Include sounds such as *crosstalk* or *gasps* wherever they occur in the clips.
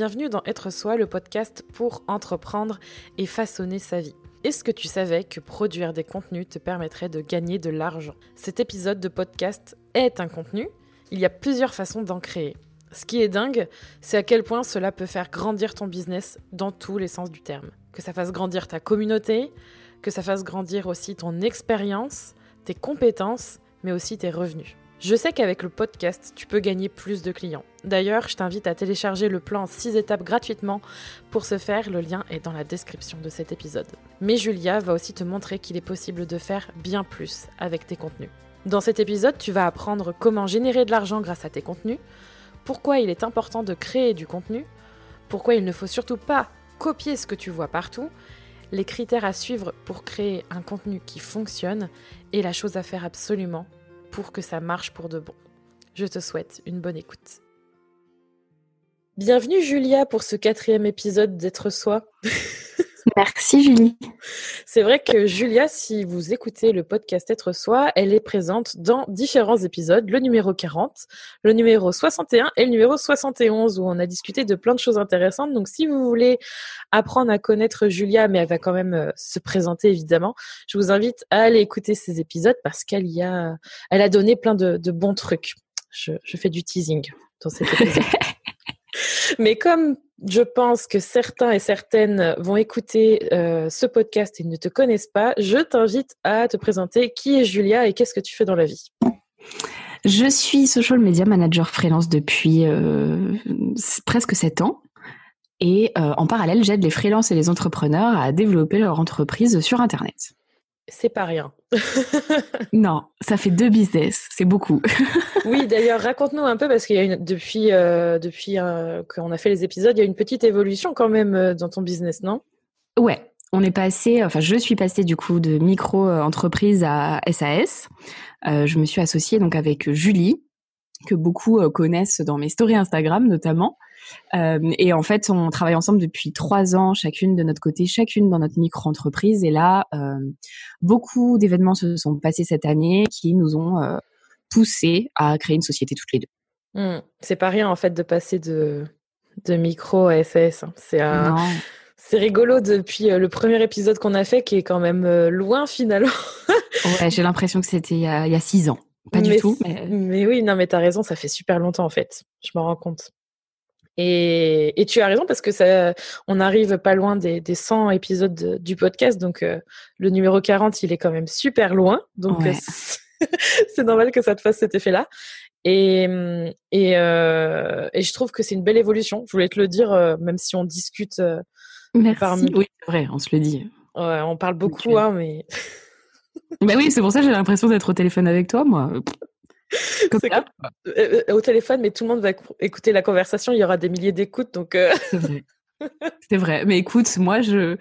bienvenue dans Être Soi, le podcast pour entreprendre et façonner sa vie. Est-ce que tu savais que produire des contenus te permettrait de gagner de l'argent? Cet épisode de podcast est un contenu, il y a plusieurs façons d'en créer. Ce qui est dingue, c'est à quel point cela peut faire grandir ton business dans tous les sens du terme. Que ça fasse grandir ta communauté, que ça fasse grandir aussi ton expérience, tes compétences, mais aussi tes revenus. Je sais qu'avec le podcast, tu peux gagner plus de clients. D'ailleurs, je t'invite à télécharger le plan en 6 étapes gratuitement. Pour ce faire, le lien est dans la description de cet épisode. Mais Julia va aussi te montrer qu'il est possible de faire bien plus avec tes contenus. Dans cet épisode, tu vas apprendre comment générer de l'argent grâce à tes contenus, pourquoi il est important de créer du contenu, pourquoi il ne faut surtout pas copier ce que tu vois partout, les critères à suivre pour créer un contenu qui fonctionne et la chose à faire absolument pour que ça marche pour de bon. Je te souhaite une bonne écoute. Bienvenue Julia pour ce quatrième épisode d'être soi. *laughs* Merci Julie. C'est vrai que Julia, si vous écoutez le podcast Être Soi, elle est présente dans différents épisodes, le numéro 40, le numéro 61 et le numéro 71 où on a discuté de plein de choses intéressantes. Donc si vous voulez apprendre à connaître Julia, mais elle va quand même euh, se présenter évidemment, je vous invite à aller écouter ces épisodes parce qu'elle y a, elle a donné plein de, bons trucs. Je, je fais du teasing dans cet épisode. *laughs* Mais comme je pense que certains et certaines vont écouter euh, ce podcast et ne te connaissent pas, je t'invite à te présenter qui est Julia et qu'est-ce que tu fais dans la vie? Je suis social media manager freelance depuis euh, presque sept ans. Et euh, en parallèle, j'aide les freelances et les entrepreneurs à développer leur entreprise sur Internet c'est pas rien. *laughs* non, ça fait deux business, c'est beaucoup. *laughs* oui, d'ailleurs, raconte-nous un peu parce qu'il y a une, depuis euh, depuis euh, qu'on a fait les épisodes, il y a une petite évolution quand même euh, dans ton business, non? Ouais, on est passé, enfin, je suis passée du coup de micro-entreprise à SAS. je me suis associée donc avec Julie, que beaucoup connaissent dans mes stories Instagram notamment. Euh, et en fait, on travaille ensemble depuis trois ans, chacune de notre côté, chacune dans notre micro-entreprise. Et là, euh, beaucoup d'événements se sont passés cette année qui nous ont euh, poussé à créer une société toutes les deux. Mmh. C'est pas rien en fait de passer de, de micro à SAS. Hein. C'est C'est rigolo depuis le premier épisode qu'on a fait, qui est quand même loin finalement. *laughs* ouais, j'ai l'impression que c'était il, y a six ans. Pas du tout. Mais... mais oui, non, mais t'as raison, ça fait super longtemps en fait. Je m'en rends compte. Et, tu as raison parce que ça, on arrive pas loin des, des 100 épisodes du podcast, donc euh, le numéro 40, il est quand même super loin, donc euh, *laughs* c'est normal que ça te fasse cet effet-là. Et, et, euh, et je trouve que c'est une belle évolution. Je voulais te le dire, même si on discute. Merci. Parmi... Oui, c'est vrai, on se le dit. Ouais, on parle beaucoup, hein, mais. bah oui, c'est pour ça que j'ai l'impression d'être au téléphone avec toi, moi. Euh, euh, au téléphone, mais tout le monde va écouter la conversation. Il y aura des milliers d'écoutes, donc. Euh, c'est vrai. C'est vrai. Mais écoute, moi, je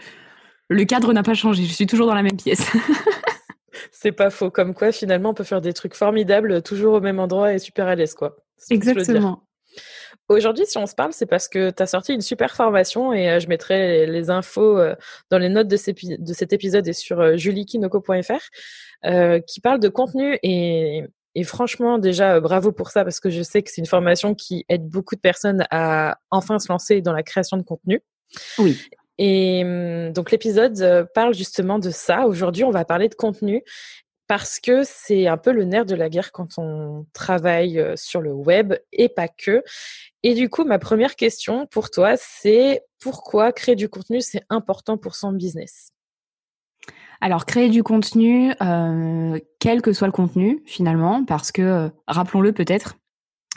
le cadre n'a pas changé. Je suis toujours dans la même pièce. *laughs* c'est pas faux. Comme quoi, finalement, on peut faire des trucs formidables, toujours au même endroit et super à l'aise, quoi. Exactement. Aujourd'hui, si on se parle, c'est parce que tu as sorti une super formation et je mettrai les, infos dans les notes de, cet épisode et sur juliekinoko.fr qui parle de contenu et, et franchement, déjà, euh, bravo pour ça, parce que je sais que c'est une formation qui aide beaucoup de personnes à enfin se lancer dans la création de contenu. Oui. Et hum, donc l'épisode euh, parle justement de ça. Aujourd'hui, on va parler de contenu parce que c'est un peu le nerf de la guerre quand on travaille euh, sur le web et pas que. Et du coup, ma première question pour toi, c'est pourquoi créer du contenu, c'est important pour son business? Alors, créer du contenu, euh, quel que soit le contenu, finalement, parce que, euh, rappelons-le peut-être,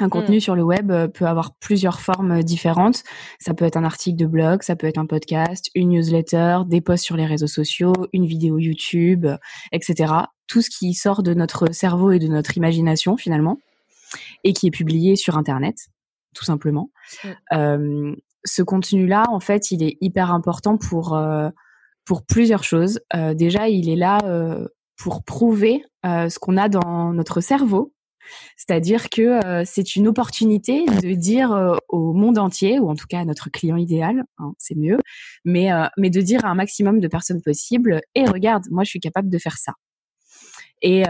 un contenu mm. sur le web euh, peut avoir plusieurs formes différentes. Ça peut être un article de blog, ça peut être un podcast, une newsletter, des posts sur les réseaux sociaux, une vidéo YouTube, etc. Tout ce qui sort de notre cerveau et de notre imagination, finalement, et qui est publié sur Internet, tout simplement. Mm. ce contenu-là, en fait, il est hyper important pour pour plusieurs choses. Euh, déjà, il est là euh, pour prouver euh, ce qu'on a dans notre cerveau. C'est-à-dire que c'est une opportunité de dire au monde entier, ou en tout cas à notre client idéal, hein, c'est mieux, mais, mais de dire à un maximum de personnes possibles, et regarde, moi je suis capable de faire ça. Et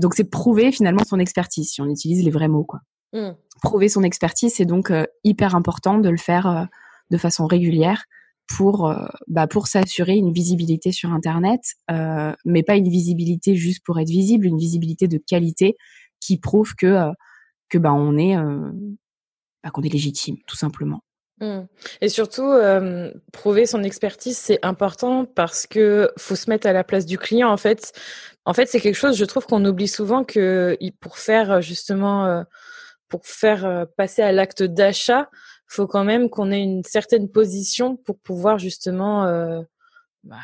donc c'est prouver finalement son expertise, si on utilise les vrais mots. Quoi. Mmh. Prouver son expertise, c'est donc hyper important de le faire de façon régulière pour bah, pour s'assurer une visibilité sur internet mais pas une visibilité juste pour être visible une visibilité de qualité qui prouve que que bah on est bah, qu'on est légitime tout simplement Mmh. Et surtout, prouver son expertise, c'est important parce que faut se mettre à la place du client. En fait, en fait, c'est quelque chose, je trouve qu'on oublie souvent que pour faire justement, pour faire passer à l'acte d'achat, faut quand même qu'on ait une certaine position pour pouvoir justement bah,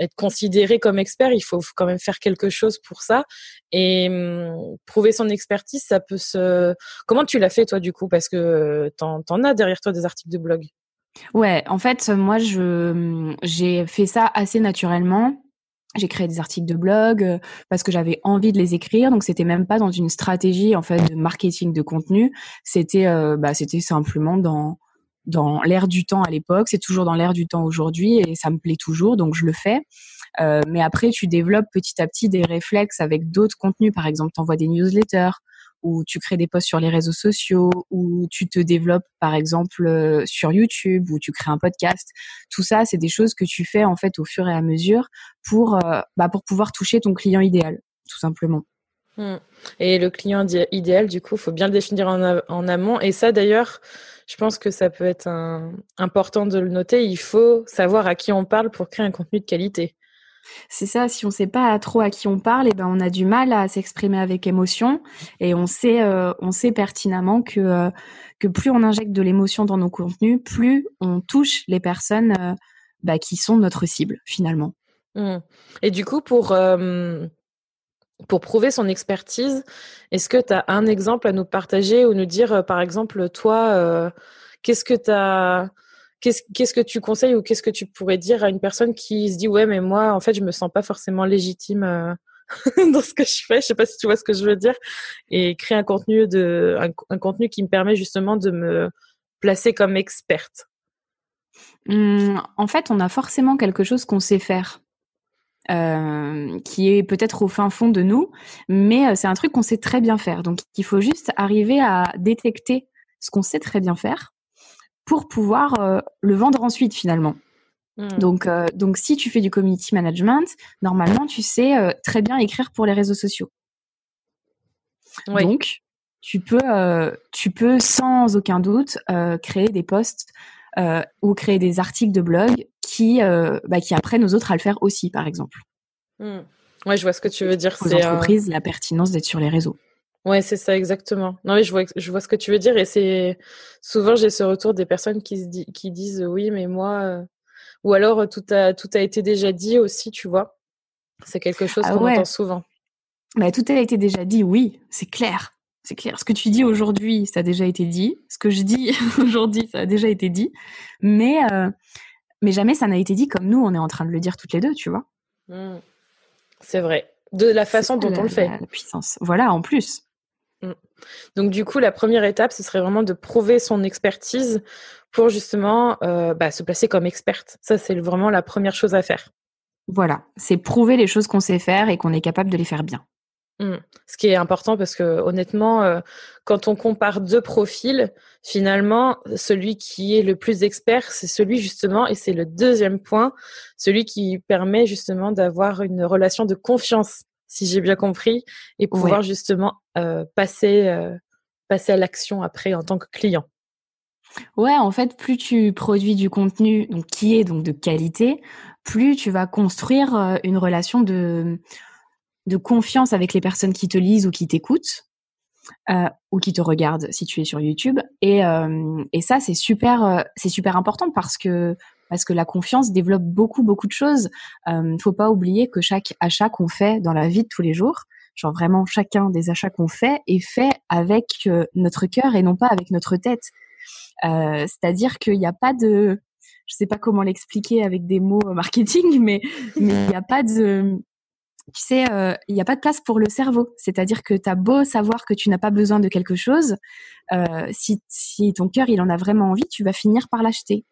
être considéré comme expert, il faut quand même faire quelque chose pour ça. Et hum, prouver son expertise, ça peut se. Comment tu l'as fait toi du coup? Parce que t'en en as derrière toi des articles de blog. Ouais, en fait, moi, je hum, j'ai fait ça assez naturellement. J'ai créé des articles de blog euh, parce que j'avais envie de les écrire, donc c'était même pas dans une stratégie en fait de marketing de contenu. C'était euh, bah, c'était simplement dans dans l'air du temps à l'époque, c'est toujours dans l'air du temps aujourd'hui et ça me plaît toujours, donc je le fais. Euh, mais après, tu développes petit à petit des réflexes avec d'autres contenus. Par exemple, tu envoies des newsletters ou tu crées des posts sur les réseaux sociaux ou tu te développes, par exemple, euh, sur YouTube ou tu crées un podcast. Tout ça, c'est des choses que tu fais en fait au fur et à mesure pour, euh, bah, pour pouvoir toucher ton client idéal, tout simplement. Hmm. Et le client idéal, du coup, faut bien le définir en amont. Et ça, d'ailleurs, je pense que ça peut être important de le noter. Il faut savoir à qui on parle pour créer un contenu de qualité. C'est ça, si on ne sait pas trop à qui on parle, et eh ben on a du mal à s'exprimer avec émotion et on sait, euh, pertinemment que, euh, que plus on injecte de l'émotion dans nos contenus, plus on touche les personnes euh, bah, qui sont notre cible finalement. Mmh. Et du coup, pour, pour prouver son expertise, est-ce que tu as un exemple à nous partager ou nous dire, par exemple, toi, qu'est-ce que tu Qu'est-ce, que tu conseilles ou qu'est-ce que tu pourrais dire à une personne qui se dit ouais mais moi en fait je me sens pas forcément légitime euh, *laughs* dans ce que je fais, je sais pas si tu vois ce que je veux dire et créer un contenu de un, contenu qui me permet justement de me placer comme experte. Mmh, en fait, on a forcément quelque chose qu'on sait faire. Euh, qui est peut-être au fin fond de nous, mais euh, c'est un truc qu'on sait très bien faire. Donc il faut juste arriver à détecter ce qu'on sait très bien faire pour pouvoir euh, le vendre ensuite finalement. Hmm. Donc, donc si tu fais du community management, normalement tu sais très bien écrire pour les réseaux sociaux. Donc tu peux, tu peux sans aucun doute créer des posts ou créer des articles de blog qui, euh, bah, qui apprennent aux autres à le faire aussi, par exemple. Ouais, je vois ce que tu veux dire. Aux entreprises, la pertinence d'être sur les réseaux. Ouais, c'est ça exactement. Non, mais je vois, je vois ce que tu veux dire et c'est souvent j'ai ce retour des personnes qui se qui disent oui, mais moi, euh, ou alors tout a tout a été déjà dit aussi, tu vois. C'est quelque chose ah qu'on entend souvent. Bah, tout a été déjà dit, oui, c'est clair. C'est clair. Ce que tu dis aujourd'hui, ça a déjà été dit. Ce que je dis *laughs* aujourd'hui, ça a déjà été dit. Mais euh, mais jamais ça n'a été dit comme nous, on est en train de le dire toutes les deux, tu vois. Mmh. C'est vrai. De la façon dont on le fait. La, puissance. Voilà, en plus. Mmh. Donc du coup, la première étape, ce serait vraiment de prouver son expertise pour justement euh, bah, se placer comme experte. Ça, c'est vraiment la première chose à faire. Voilà, c'est prouver les choses qu'on sait faire et qu'on est capable de les faire bien. Mmh. Ce qui est important parce que honnêtement, euh, quand on compare deux profils, finalement, celui qui est le plus expert, c'est celui justement, et c'est le deuxième point, celui qui permet justement d'avoir une relation de confiance, si j'ai bien compris, et pouvoir justement euh, passer, euh, passer à l'action après en tant que client. Ouais, en fait, plus tu produis du contenu donc qui est donc de qualité, plus tu vas construire une relation de de confiance avec les personnes qui te lisent ou qui t'écoutent. Euh, ou qui te regardent si tu es sur YouTube et, euh, et ça c'est super euh, c'est super important parce que parce que la confiance développe beaucoup beaucoup de choses euh, faut pas oublier que chaque achat qu'on fait dans la vie de tous les jours genre vraiment chacun des achats qu'on fait est fait avec euh, notre cœur et non pas avec notre tête c'est-à-dire qu'il n'y a pas de je sais pas comment l'expliquer avec des mots marketing *laughs* mais il n'y a pas de tu sais, euh, il n'y a pas de place pour le cerveau. C'est-à-dire que tu as beau savoir que tu n'as pas besoin de quelque chose, euh, si, si ton cœur il en a vraiment envie, tu vas finir par l'acheter.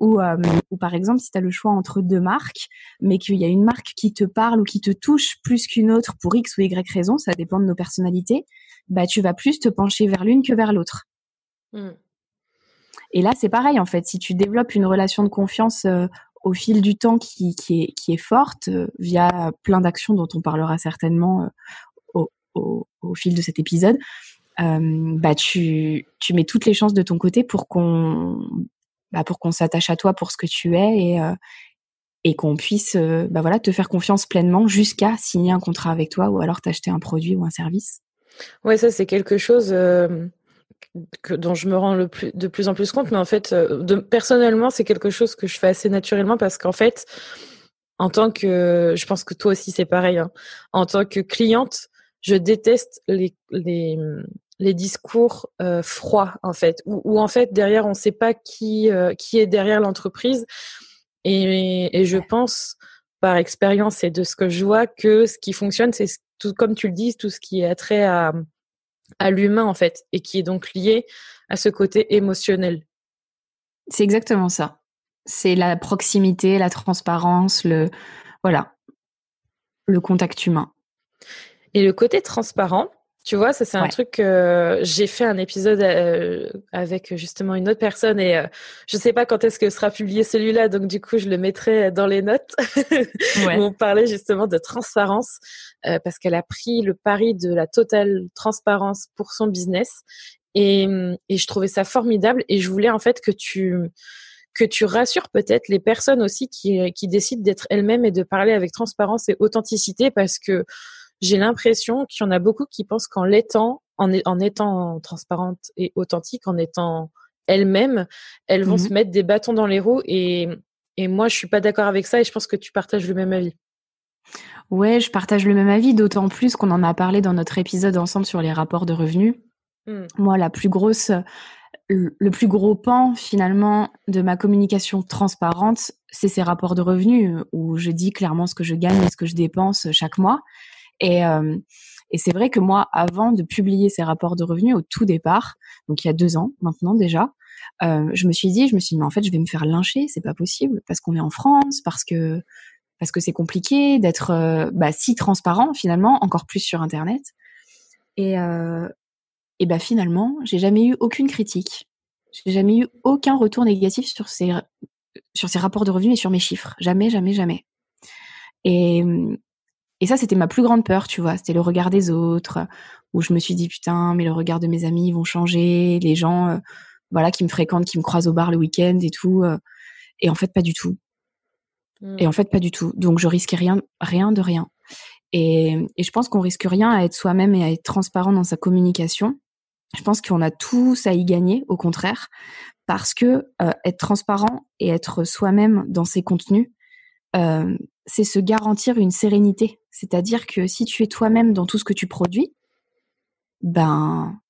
Ou, euh, ou par exemple, si tu as le choix entre deux marques, mais qu'il y a une marque qui te parle ou qui te touche plus qu'une autre pour X ou Y raison, ça dépend de nos personnalités, bah tu vas plus te pencher vers l'une que vers l'autre. Mmh. Et là, c'est pareil, en fait. Si tu développes une relation de confiance euh, au fil du temps qui, qui, est, qui est forte, euh, via plein d'actions dont on parlera certainement au, au, au, fil de cet épisode, bah tu, tu mets toutes les chances de ton côté pour qu'on bah, pour qu'on s'attache à toi pour ce que tu es et, et qu'on puisse bah voilà te faire confiance pleinement jusqu'à signer un contrat avec toi ou alors t'acheter un produit ou un service. Ouais, ça c'est quelque chose euh, que, dont je me rends le plus, de plus en plus compte, mais en fait, euh, personnellement, c'est quelque chose que je fais assez naturellement parce qu'en fait, en tant que, je pense que toi aussi c'est pareil, hein, en tant que cliente, je déteste les, les discours euh, froids en fait, où, en fait derrière on ne sait pas qui euh, qui est derrière l'entreprise, et, et je pense par expérience et de ce que je vois que ce qui fonctionne, c'est tout comme tu le dis, tout ce qui est attrait à, à l'humain en fait et qui est donc lié à ce côté émotionnel. C'est exactement ça. C'est la proximité, la transparence, le voilà, le contact humain. Et le côté transparent, tu vois, ça c'est un truc que j'ai fait un épisode euh, avec justement une autre personne et euh, je sais pas quand est-ce que sera publié celui-là, donc du coup je le mettrai dans les notes. *laughs* Où on parlait justement de transparence euh, parce qu'elle a pris le pari de la totale transparence pour son business et, et je trouvais ça formidable et je voulais en fait que tu que tu rassures peut-être les personnes aussi qui, qui décident d'être elles-mêmes et de parler avec transparence et authenticité parce que j'ai l'impression qu'il y en a beaucoup qui pensent qu'en l'étant, en, en, étant transparente et authentique, en étant elles-mêmes, elles vont mmh se mettre des bâtons dans les roues et, et moi je suis pas d'accord avec ça et je pense que tu partages le même avis. Ouais, je partage le même avis, d'autant plus qu'on en a parlé dans notre épisode ensemble sur les rapports de revenus. Mmh. Moi, la plus grosse, le plus gros pan finalement de ma communication transparente, c'est ces rapports de revenus où je dis clairement ce que je gagne et ce que je dépense chaque mois. Et, euh, et c'est vrai que moi, avant de publier ces rapports de revenus au tout départ, donc il y a deux ans maintenant déjà, euh, je me suis dit, je me suis dit, mais en fait, je vais me faire lyncher, c'est pas possible, parce qu'on est en France, parce que parce que c'est compliqué d'être euh, bah, si transparent finalement, encore plus sur Internet. Et euh, et bah finalement, j'ai jamais eu aucune critique, j'ai jamais eu aucun retour négatif sur ces sur ces rapports de revenus et sur mes chiffres, jamais, jamais, jamais. Et et ça, c'était ma plus grande peur, tu vois. C'était le regard des autres, où je me suis dit, putain, mais le regard de mes amis vont changer, les gens, euh, voilà, qui me fréquentent, qui me croisent au bar le week-end et tout. Euh. et en fait, pas du tout. Mmh. Et en fait, pas du tout. Donc, je risquais rien, rien de rien. Et, et je pense qu'on risque rien à être soi-même et à être transparent dans sa communication. Je pense qu'on a tous à y gagner, au contraire, parce que euh, être transparent et être soi-même dans ses contenus, c'est se garantir une sérénité. C'est-à-dire que si tu es toi-même dans tout ce que tu produis, ben,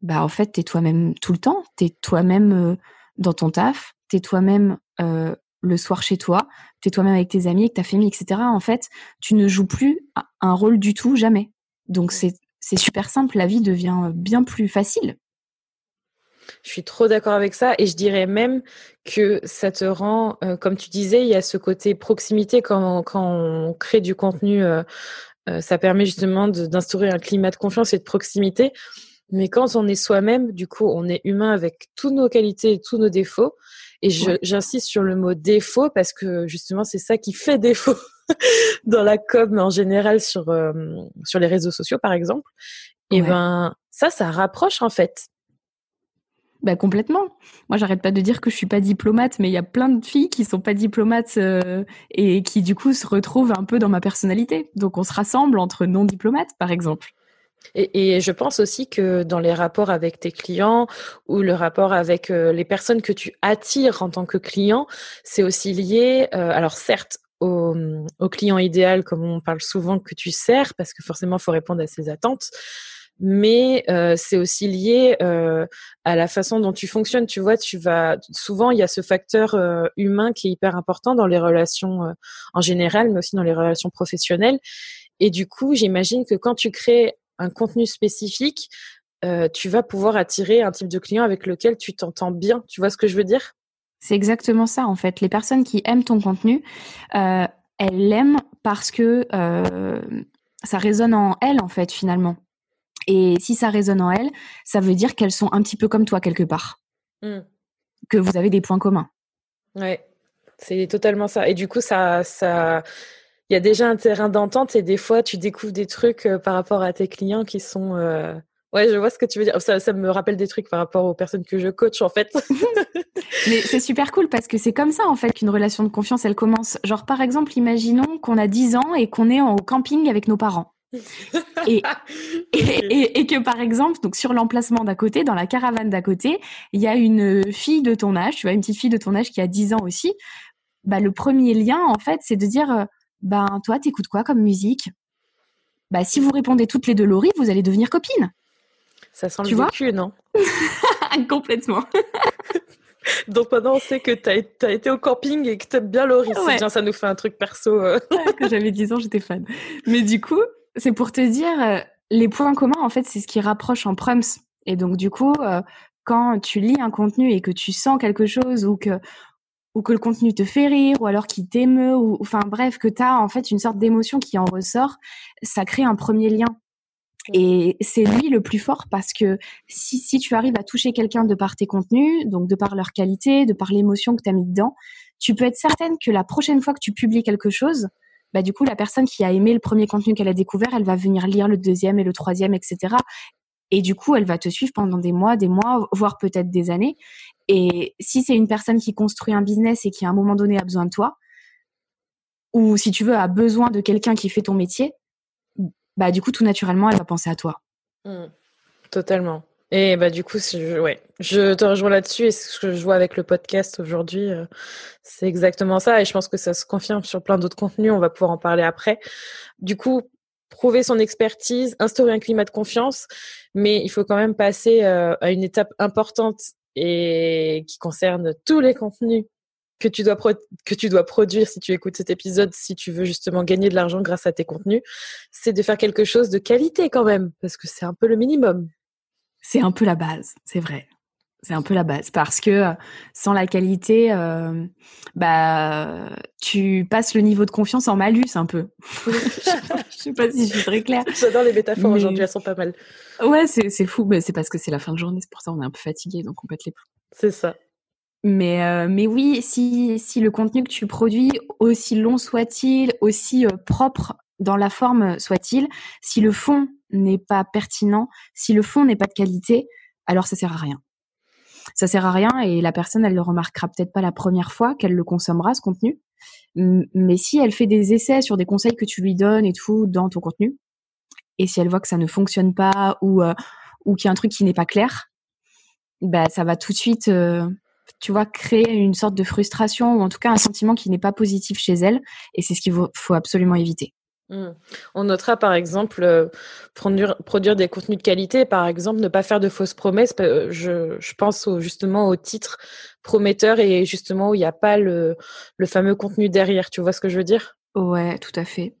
ben en fait, tu es toi-même tout le temps. Tu es toi-même euh, dans ton taf, tu es toi-même euh, le soir chez toi, tu es toi-même avec tes amis, avec ta famille, etc. En fait, tu ne joues plus un rôle du tout, jamais. Donc c'est super simple, la vie devient bien plus facile. Je suis trop d'accord avec ça et je dirais même que ça te rend, euh, comme tu disais, il y a ce côté proximité quand, quand on crée du contenu, euh, euh, ça permet justement d'instaurer un climat de confiance et de proximité. Mais quand on est soi-même, du coup, on est humain avec toutes nos qualités et tous nos défauts. Et j'insiste sur le mot défaut parce que justement, c'est ça qui fait défaut *laughs* dans la com en général sur, sur les réseaux sociaux, par exemple. Et ben, ça, ça rapproche en fait. Bah complètement. Moi, j'arrête pas de dire que je suis pas diplomate, mais il y a plein de filles qui sont pas diplomates euh, et qui du coup se retrouvent un peu dans ma personnalité. Donc on se rassemble entre non diplomates, par exemple. Et, je pense aussi que dans les rapports avec tes clients ou le rapport avec euh, les personnes que tu attires en tant que client, c'est aussi lié, euh, alors certes, au, au, client idéal, comme on parle souvent que tu sers, parce que forcément, il faut répondre à ses attentes mais euh, c'est aussi lié euh, à la façon dont tu fonctionnes. Tu vois, tu vas souvent il y a ce facteur euh, humain qui est hyper important dans les relations euh, en général, mais aussi dans les relations professionnelles. Et du coup, j'imagine que quand tu crées un contenu spécifique, euh, tu vas pouvoir attirer un type de client avec lequel tu t'entends bien. Tu vois ce que je veux dire? C'est exactement ça en fait. Les personnes qui aiment ton contenu, elles l'aiment parce que ça résonne en elles en fait finalement. Et si ça résonne en elles, ça veut dire qu'elles sont un petit peu comme toi quelque part. Mmh. que vous avez des points communs. Ouais, c'est totalement ça. Et du coup, ça, ça, il y a déjà un terrain d'entente et des fois, tu découvres des trucs euh, par rapport à tes clients qui sont. Euh, ouais, je vois ce que tu veux dire. Ça, ça me rappelle des trucs par rapport aux personnes que je coach, en fait. *laughs* Mais c'est super cool parce que c'est comme ça, en fait, qu'une relation de confiance, elle commence. Genre, par exemple, imaginons qu'on a 10 ans et qu'on est en camping avec nos parents. Et, *laughs* et, et, que par exemple, donc sur l'emplacement d'à côté, dans la caravane d'à côté, il y a une fille de ton âge, tu vois, une petite fille de ton âge qui a 10 ans aussi. Bah, le premier lien, en fait, c'est de dire, ben toi, t'écoutes quoi comme musique? Bah si vous répondez toutes les deux Laurie, vous allez devenir copines. Ça sent tu le vécu, non? *laughs* Complètement. *laughs* Donc maintenant, on sait que tu as, été au camping et que tu aimes bien Laurie. C'est bien, ça nous fait un truc perso. Euh. j'avais 10 ans, j'étais fan. Mais du coup, c'est pour te dire, euh, les points communs, en fait, c'est ce qui rapproche en prums. Et donc, du coup, euh, quand tu lis un contenu et que tu sens quelque chose ou que ou que le contenu te fait rire, ou alors qu'il t'émeut, ou enfin bref, que tu as en fait une sorte d'émotion qui en ressort, ça crée un premier lien. Et c'est lui le plus fort parce que si, si tu arrives à toucher quelqu'un de par tes contenus, donc de par leur qualité, de par l'émotion que tu as mis dedans, tu peux être certaine que la prochaine fois que tu publies quelque chose, bah du coup la personne qui a aimé le premier contenu qu'elle a découvert, elle va venir lire le deuxième et le troisième, etc. Et du coup, elle va te suivre pendant des mois, des mois, voire peut-être des années. Et si c'est une personne qui construit un business et qui à un moment donné a besoin de toi, ou si tu veux a besoin de quelqu'un qui fait ton métier, bah du coup tout naturellement elle va penser à toi. Mmh. totalement. Et bah du coup, je, ouais, je te rejoins là-dessus et ce que je vois avec le podcast aujourd'hui, euh, c'est exactement ça. Et je pense que ça se confirme sur plein d'autres contenus. On va pouvoir en parler après. Du coup, prouver son expertise, instaurer un climat de confiance, mais il faut quand même passer euh, à une étape importante et qui concerne tous les contenus que tu dois que tu dois produire si tu écoutes cet épisode si tu veux justement gagner de l'argent grâce à tes contenus, c'est de faire quelque chose de qualité quand même parce que c'est un peu le minimum. C'est un peu la base, c'est vrai. C'est un peu la base parce que euh, sans la qualité, euh, bah tu passes le niveau de confiance en malus un peu. *laughs* je sais pas si je suis très claire. J'adore les métaphores aujourd'hui, elles sont pas mal. Ouais, c'est fou, mais c'est parce que c'est la fin de journée, c'est pour ça on est un peu fatigué, donc on pète les plombs. C'est ça. Mais, euh, mais oui, si, si le contenu que tu produis, aussi long soit-il, aussi propre dans la forme soit-il, si le fond n'est pas pertinent, si le fond n'est pas de qualité, alors ça sert à rien. Ça sert à rien et la personne elle le remarquera peut-être pas la première fois qu'elle le consommera ce contenu. Mais si elle fait des essais sur des conseils que tu lui donnes et tout dans ton contenu et si elle voit que ça ne fonctionne pas ou euh, ou qu'il y a un truc qui n'est pas clair bah ça va tout de suite euh, tu vois créer une sorte de frustration ou en tout cas un sentiment qui n'est pas positif chez elle et c'est ce qu'il faut absolument éviter Mmh. On notera par exemple euh, produire, des contenus de qualité, par exemple ne pas faire de fausses promesses. Euh, je, pense justement au titre prometteur et justement où il n'y a pas le, le fameux contenu derrière. Tu vois ce que je veux dire? Ouais, tout à fait.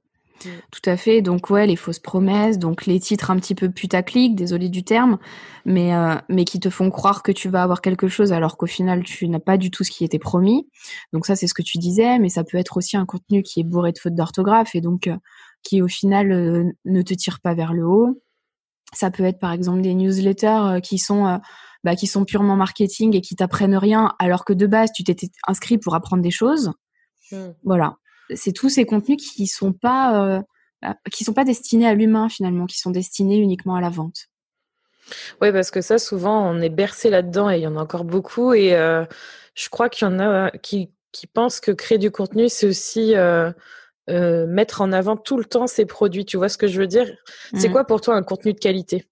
Mmh. Tout à fait. Donc ouais, les fausses promesses, donc les titres un petit peu putaclic, désolé du terme, mais euh, mais qui te font croire que tu vas avoir quelque chose alors qu'au final tu n'as pas du tout ce qui était promis. Donc ça c'est ce que tu disais, mais ça peut être aussi un contenu qui est bourré de fautes d'orthographe et donc euh, qui au final euh, ne te tire pas vers le haut. Ça peut être par exemple des newsletters qui sont bah, qui sont purement marketing et qui t'apprennent rien alors que de base tu t'étais inscrit pour apprendre des choses. Mmh. Voilà c'est tous ces contenus qui sont pas euh, bah, qui sont pas destinés à l'humain finalement, qui sont destinés uniquement à la vente. Oui, parce que ça, souvent, on est bercé là-dedans et il y en a encore beaucoup. Et euh, je crois qu'il y en a qui, qui pensent que créer du contenu, c'est aussi euh, mettre en avant tout le temps ses produits. Tu vois ce que je veux dire? C'est mmh. quoi pour toi un contenu de qualité?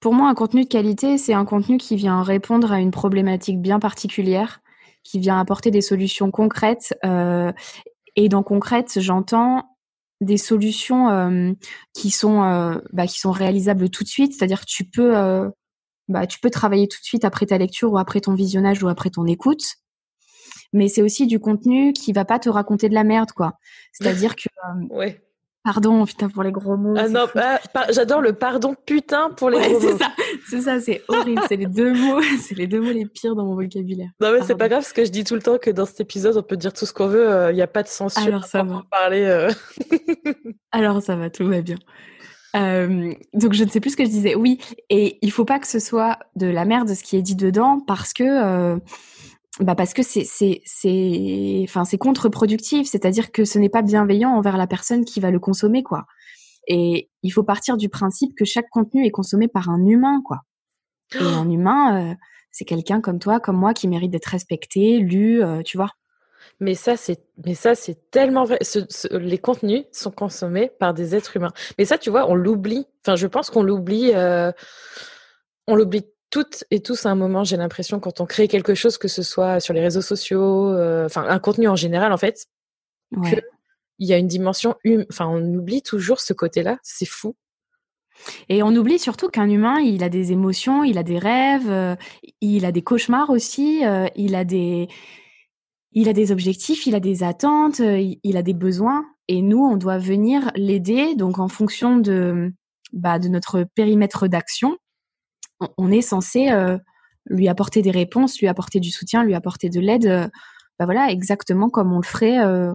Pour moi, un contenu de qualité, c'est un contenu qui vient répondre à une problématique bien particulière qui vient apporter des solutions concrètes. Euh, et dans concrète, j'entends des solutions euh, qui sont euh, bah, qui sont réalisables tout de suite. C'est-à-dire que tu peux bah, tu peux travailler tout de suite après ta lecture ou après ton visionnage ou après ton écoute. Mais c'est aussi du contenu qui va pas te raconter de la merde, quoi. *laughs* C'est-à-dire que ouais. Pardon, putain, pour les gros mots. Ah non, bah, j'adore le pardon, putain, pour les gros mots. C'est ça, c'est horrible. c'est les deux mots, *laughs* c'est les deux mots les pires dans mon vocabulaire. Non, mais c'est pas grave, parce que je dis tout le temps que dans cet épisode, on peut dire tout ce qu'on veut, il euh, n'y a pas de censure. Alors ça va. Parler, euh. *laughs* Alors ça va, tout va bien. donc je ne sais plus ce que je disais. Oui, et il faut pas que ce soit de la merde ce qui est dit dedans parce que bah parce que c'est c'est c'est enfin c'est contre-productif, c'est-à-dire que ce n'est pas bienveillant envers la personne qui va le consommer quoi. Et il faut partir du principe que chaque contenu est consommé par un humain quoi. Et un humain euh, c'est quelqu'un comme toi, comme moi qui mérite d'être respecté, lu, euh, tu vois. Mais ça, c'est, mais ça, c'est tellement vrai. les contenus sont consommés par des êtres humains. Mais ça, tu vois, on l'oublie. Enfin, je pense qu'on l'oublie. Euh, on l'oublie toutes et tous à un moment, j'ai l'impression, quand on crée quelque chose, que ce soit sur les réseaux sociaux, euh, enfin un contenu en général, en fait, il y a une dimension humaine. Enfin, on oublie toujours ce côté-là. C'est fou. Et on oublie surtout qu'un humain, il a des émotions, il a des rêves, euh, il a des cauchemars aussi, euh, il a des, il a des objectifs, il a des attentes, il a des besoins. Et nous, on doit venir l'aider. Donc, en fonction de, bah, de notre périmètre d'action, on est censé euh, lui apporter des réponses, lui apporter du soutien, lui apporter de l'aide, euh, bah voilà, exactement comme on le ferait, euh,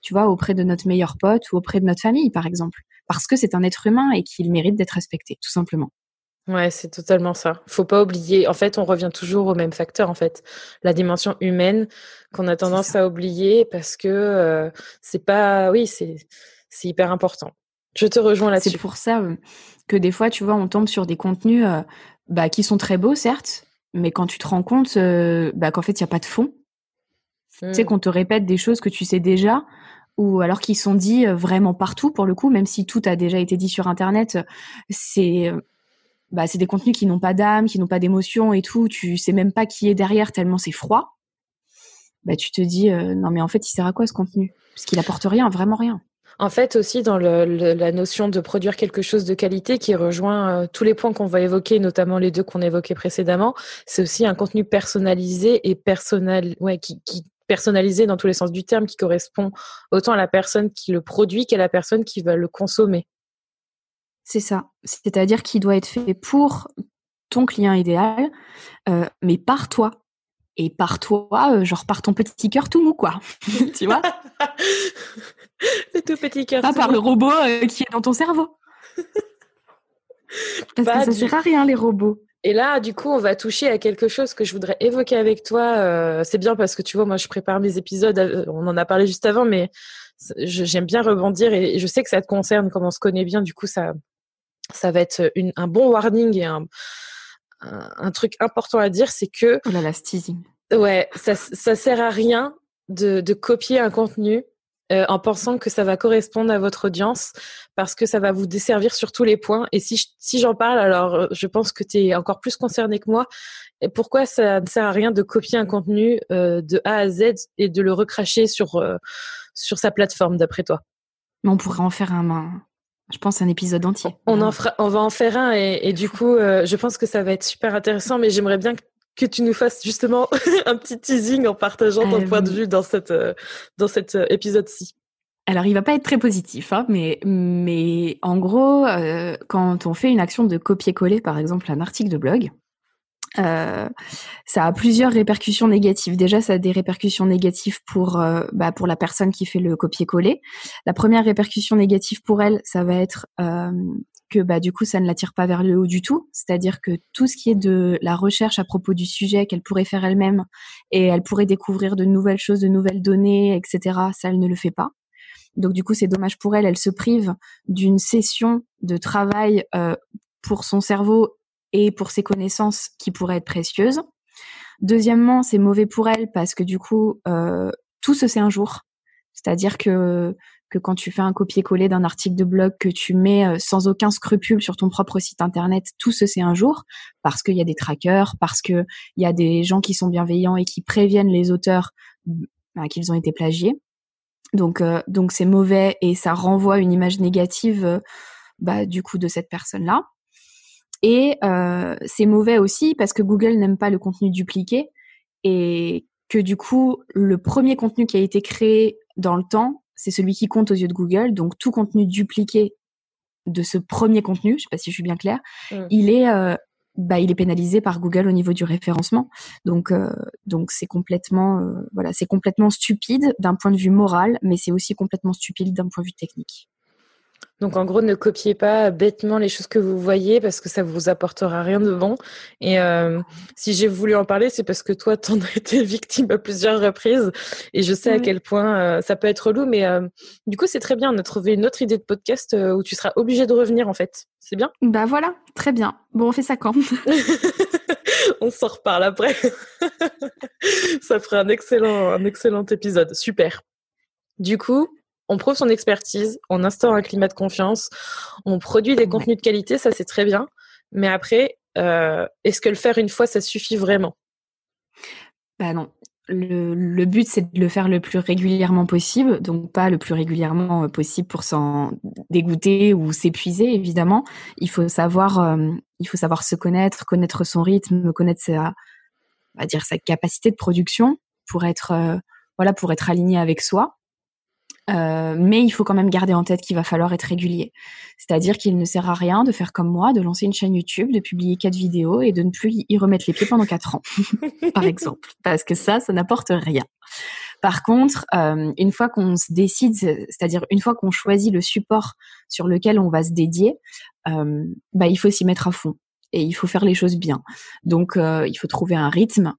tu vois, auprès de notre meilleur pote ou auprès de notre famille, par exemple, parce que c'est un être humain et qu'il mérite d'être respecté, tout simplement. Ouais, c'est totalement ça. Faut pas oublier. En fait, on revient toujours au même facteur. En fait, la dimension humaine qu'on a tendance à oublier parce que c'est pas. Oui, c'est c'est hyper important. Je te rejoins là-dessus. C'est pour ça que des fois, tu vois, on tombe sur des contenus euh, bah, qui sont très beaux, certes, mais quand tu te rends compte euh, bah, qu'en fait, il n'y a pas de fond, tu sais, hmm. qu'on te répète des choses que tu sais déjà, ou alors qu'ils sont dits euh, vraiment partout, pour le coup, même si tout a déjà été dit sur Internet, c'est bah, c'est des contenus qui n'ont pas d'âme, qui n'ont pas d'émotion et tout, tu sais même pas qui est derrière tellement c'est froid. Bah, tu te dis, non mais en fait, il sert à quoi ce contenu? Parce qu'il apporte rien, vraiment rien. En fait, aussi dans la notion de produire quelque chose de qualité qui rejoint euh, tous les points qu'on va évoquer, notamment les deux qu'on évoquait précédemment, c'est aussi un contenu personnalisé et personnel, ouais, qui, qui personnalisé dans tous les sens du terme, qui correspond autant à la personne qui le produit qu'à la personne qui va le consommer. C'est ça. C'est-à-dire qu'il doit être fait pour ton client idéal, euh, mais par toi et par toi, euh, genre par ton petit cœur tout mou, quoi. *laughs* tu vois? *laughs* *laughs* Le tout petit cœur. Pas par le robot euh, qui est dans ton cerveau. *laughs* Parce que ça sert à rien, les robots. Et là, du coup, on va toucher à quelque chose que je voudrais évoquer avec toi. Euh, c'est bien parce que tu vois, moi, je prépare mes épisodes. On en a parlé juste avant, mais j'aime bien rebondir et je sais que ça te concerne, comme on se connaît bien. Du coup, ça, ça va être un bon warning et un, un, truc important à dire, c'est que. Oh là là, teasing. Ouais, ça, ça sert à rien de, de copier un contenu euh, en pensant que ça va correspondre à votre audience parce que ça va vous desservir sur tous les points. Et si, si j'en parle, alors euh, je pense que tu es encore plus concerné que moi. Et pourquoi ça ne sert à rien de copier un contenu euh, de A à Z et de le recracher sur, sur sa plateforme, d'après toi? On pourrait en faire un, je pense un épisode entier. On, en fera, on va en faire un et, et du coup, je pense que ça va être super intéressant, mais j'aimerais bien que tu nous fasses justement *laughs* un petit teasing en partageant ton point de vue dans, cette, dans cet épisode-ci. Alors, il va pas être très positif, hein, mais, mais en gros, quand on fait une action de copier-coller, par exemple, un article de blog, euh, ça a plusieurs répercussions négatives. Déjà, ça a des répercussions négatives pour euh, bah, pour la personne qui fait le copier-coller. La première répercussion négative pour elle, ça va être euh, que bah du coup, ça ne l'attire pas vers le haut du tout. C'est-à-dire que tout ce qui est de la recherche à propos du sujet qu'elle pourrait faire elle-même et elle pourrait découvrir de nouvelles choses, de nouvelles données, etc. Ça, elle ne le fait pas. Donc du coup, c'est dommage pour elle. Elle se prive d'une session de travail euh, pour son cerveau et pour ses connaissances qui pourraient être précieuses. Deuxièmement, c'est mauvais pour elle parce que du coup, euh, tout se sait un jour. C'est-à-dire que que quand tu fais un copier-coller d'un article de blog que tu mets euh, sans aucun scrupule sur ton propre site internet, tout se sait un jour parce qu'il y a des trackers, parce qu'il y a des gens qui sont bienveillants et qui préviennent les auteurs bah, qu'ils ont été plagiés. Donc euh, donc c'est mauvais et ça renvoie une image négative euh, bah, du coup de cette personne là. Et c'est mauvais aussi parce que Google n'aime pas le contenu dupliqué et que du coup, le premier contenu qui a été créé dans le temps, c'est celui qui compte aux yeux de Google. Donc tout contenu dupliqué de ce premier contenu, je sais pas si je suis bien claire, mm. il est euh, bah, il est pénalisé par Google au niveau du référencement. Donc euh, donc c'est complètement euh, voilà, c'est complètement stupide d'un point de vue moral, mais c'est aussi complètement stupide d'un point de vue technique. Donc en gros, ne copiez pas bêtement les choses que vous voyez parce que ça vous apportera rien de bon. Et euh, si j'ai voulu en parler, c'est parce que toi, *laughs* t'en as été victime à plusieurs reprises et je sais à quel point euh, ça peut être lourd. Mais euh, du coup, c'est très bien. On a trouvé une autre idée de podcast où tu seras obligé de revenir en fait. C'est bien? Bah voilà, très bien. Bon, on fait ça quand? *laughs* On s'en reparle après. *laughs* ça ferait un excellent, un excellent épisode. Super. Du coup, on prouve son expertise, on instaure un climat de confiance, on produit des contenus de qualité, ça c'est très bien. Mais après, euh, est-ce que le faire une fois, ça suffit vraiment? Bah non. Le, but, c'est de le faire le plus régulièrement possible, donc pas le plus régulièrement euh, possible pour s'en dégoûter ou s'épuiser, évidemment. Il faut savoir, euh, il faut savoir se connaître, connaître son rythme, connaître sa, on va dire sa capacité de production pour être, voilà, pour être aligné avec soi. Euh, mais il faut quand même garder en tête qu'il va falloir être régulier. C'est-à-dire qu'il ne sert à rien de faire comme moi, de lancer une chaîne YouTube, de publier quatre vidéos et de ne plus y remettre les pieds pendant quatre ans, *laughs* par exemple. Parce que ça, ça n'apporte rien. Par contre, euh, une fois qu'on se décide, c'est-à-dire une fois qu'on choisit le support sur lequel on va se dédier, euh, bah, il faut s'y mettre à fond et il faut faire les choses bien. Donc, il faut trouver un rythme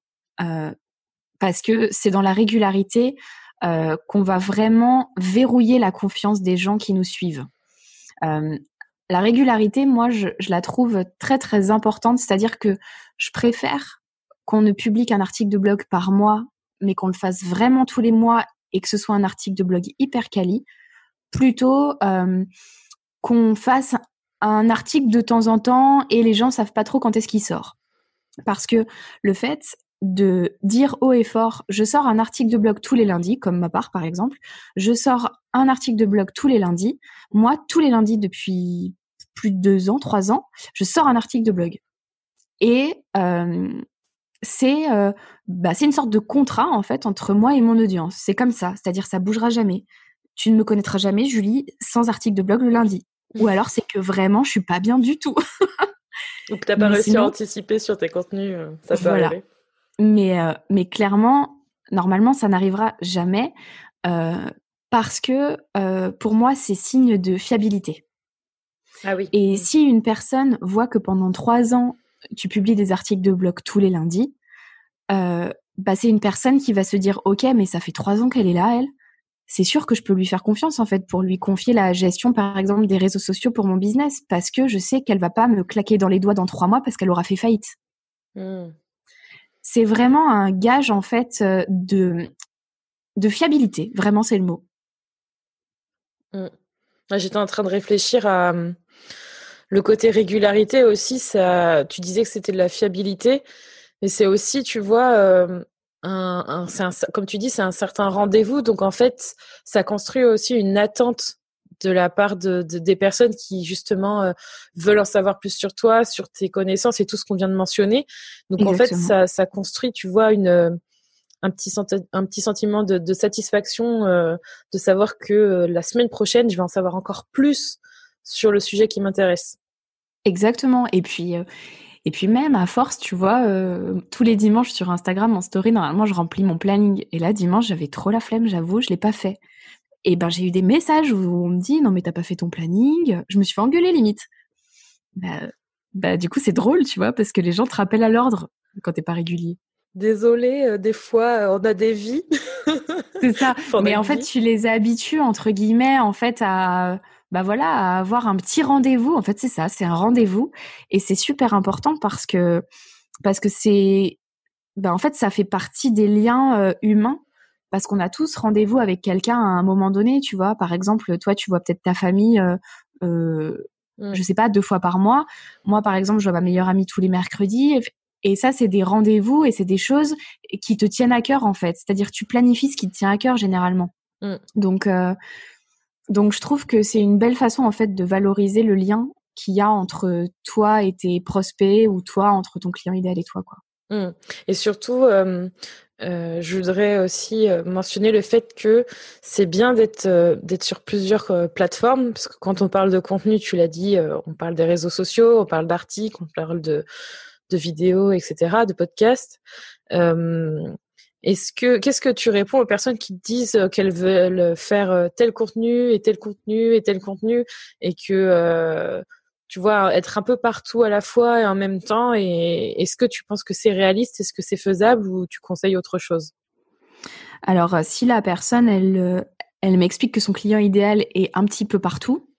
parce que c'est dans la régularité euh, qu'on va vraiment verrouiller la confiance des gens qui nous suivent. Euh, la régularité, moi, je, la trouve très très importante, c'est-à-dire que je préfère qu'on ne publie qu'un article de blog par mois, mais qu'on le fasse vraiment tous les mois et que ce soit un article de blog hyper quali, plutôt euh, qu'on fasse un article de temps en temps et les gens savent pas trop quand est-ce qu'il sort. Parce que le fait de dire haut et fort, je sors un article de blog tous les lundis, comme ma part par exemple, je sors un article de blog tous les lundis. Moi, tous les lundis depuis plus de deux ans, trois ans, je sors un article de blog. Et euh, c'est euh, bah, une sorte de contrat en fait entre moi et mon audience. C'est comme ça, c'est-à-dire ça bougera jamais. Tu ne me connaîtras jamais, Julie, sans article de blog le lundi. Ou alors c'est que vraiment je suis pas bien du tout. Donc t'as pas réussi à anticiper sur tes contenus, euh, ça peut arriver. Mais, euh, mais clairement, normalement, ça n'arrivera jamais euh, parce que euh, pour moi, c'est signe de fiabilité. Ah oui. Et si une personne voit que pendant trois ans, tu publies des articles de blog tous les lundis, bah, c'est une personne qui va se dire, OK, mais ça fait trois ans qu'elle est là, elle. C'est sûr que je peux lui faire confiance, en fait, pour lui confier la gestion, par exemple, des réseaux sociaux pour mon business, parce que je sais qu'elle va pas me claquer dans les doigts dans trois mois parce qu'elle aura fait faillite. Mmh c'est vraiment un gage en fait euh, de fiabilité. Vraiment, c'est le mot. Mmh. J'étais en train de réfléchir à mmh, le côté régularité aussi. Tu disais que c'était de la fiabilité, mais c'est aussi, tu vois, euh, comme tu dis, c'est un certain rendez-vous. Donc en fait, ça construit aussi une attente de la part de, des personnes qui justement euh, veulent en savoir plus sur toi, sur tes connaissances et tout ce qu'on vient de mentionner. Donc en fait, ça, ça, construit, tu vois, une euh, un petit, un petit sentiment de, de satisfaction euh, de savoir que la semaine prochaine, je vais en savoir encore plus sur le sujet qui m'intéresse. Exactement. Et puis, et puis même à force, tu vois, tous les dimanches sur Instagram en story, normalement, je remplis mon planning. Et là, dimanche, j'avais trop la flemme, j'avoue, je l'ai pas fait. Et ben j'ai eu des messages où on me dit non mais t'as pas fait ton planning. Je me suis fait engueuler limite. Bah, bah du coup c'est drôle tu vois parce que les gens te rappellent à l'ordre quand t'es pas régulier. Désolée, euh, des fois euh, on a des vies. *laughs* c'est ça. mais en fait tu les habitues entre guillemets en fait à bah voilà à avoir un petit rendez-vous. En fait c'est ça, c'est un rendez-vous et c'est super important parce que parce que c'est bah en fait ça fait partie des liens euh, humains parce qu'on a tous rendez-vous avec quelqu'un à un moment donné, tu vois. Par exemple, toi, tu vois peut-être ta famille, euh, euh, je sais pas, deux fois par mois. Moi, par exemple, je vois ma meilleure amie tous les mercredis. Et ça, c'est des rendez-vous et c'est des choses qui te tiennent à cœur, en fait. C'est-à-dire, tu planifies ce qui te tient à cœur généralement. Mmh. Donc, euh, donc, je trouve que c'est une belle façon, en fait, de valoriser le lien qu'il y a entre toi et tes prospects ou toi entre ton client idéal et toi, quoi. Mmh. Et surtout, euh, euh, je voudrais aussi euh, mentionner le fait que c'est bien d'être euh, sur plusieurs plateformes parce que quand on parle de contenu, tu l'as dit, on parle des réseaux sociaux, on parle d'articles, on parle de de vidéos, etc., de podcasts. Est-ce que qu'est-ce que tu réponds aux personnes qui disent euh, qu'elles veulent faire euh, tel contenu et tel contenu et tel contenu et que euh, tu vois être un peu partout à la fois et en même temps et est-ce que tu penses que c'est réaliste est-ce que c'est faisable ou tu conseilles autre chose? Alors si la personne elle elle m'explique que son client idéal est un petit peu partout,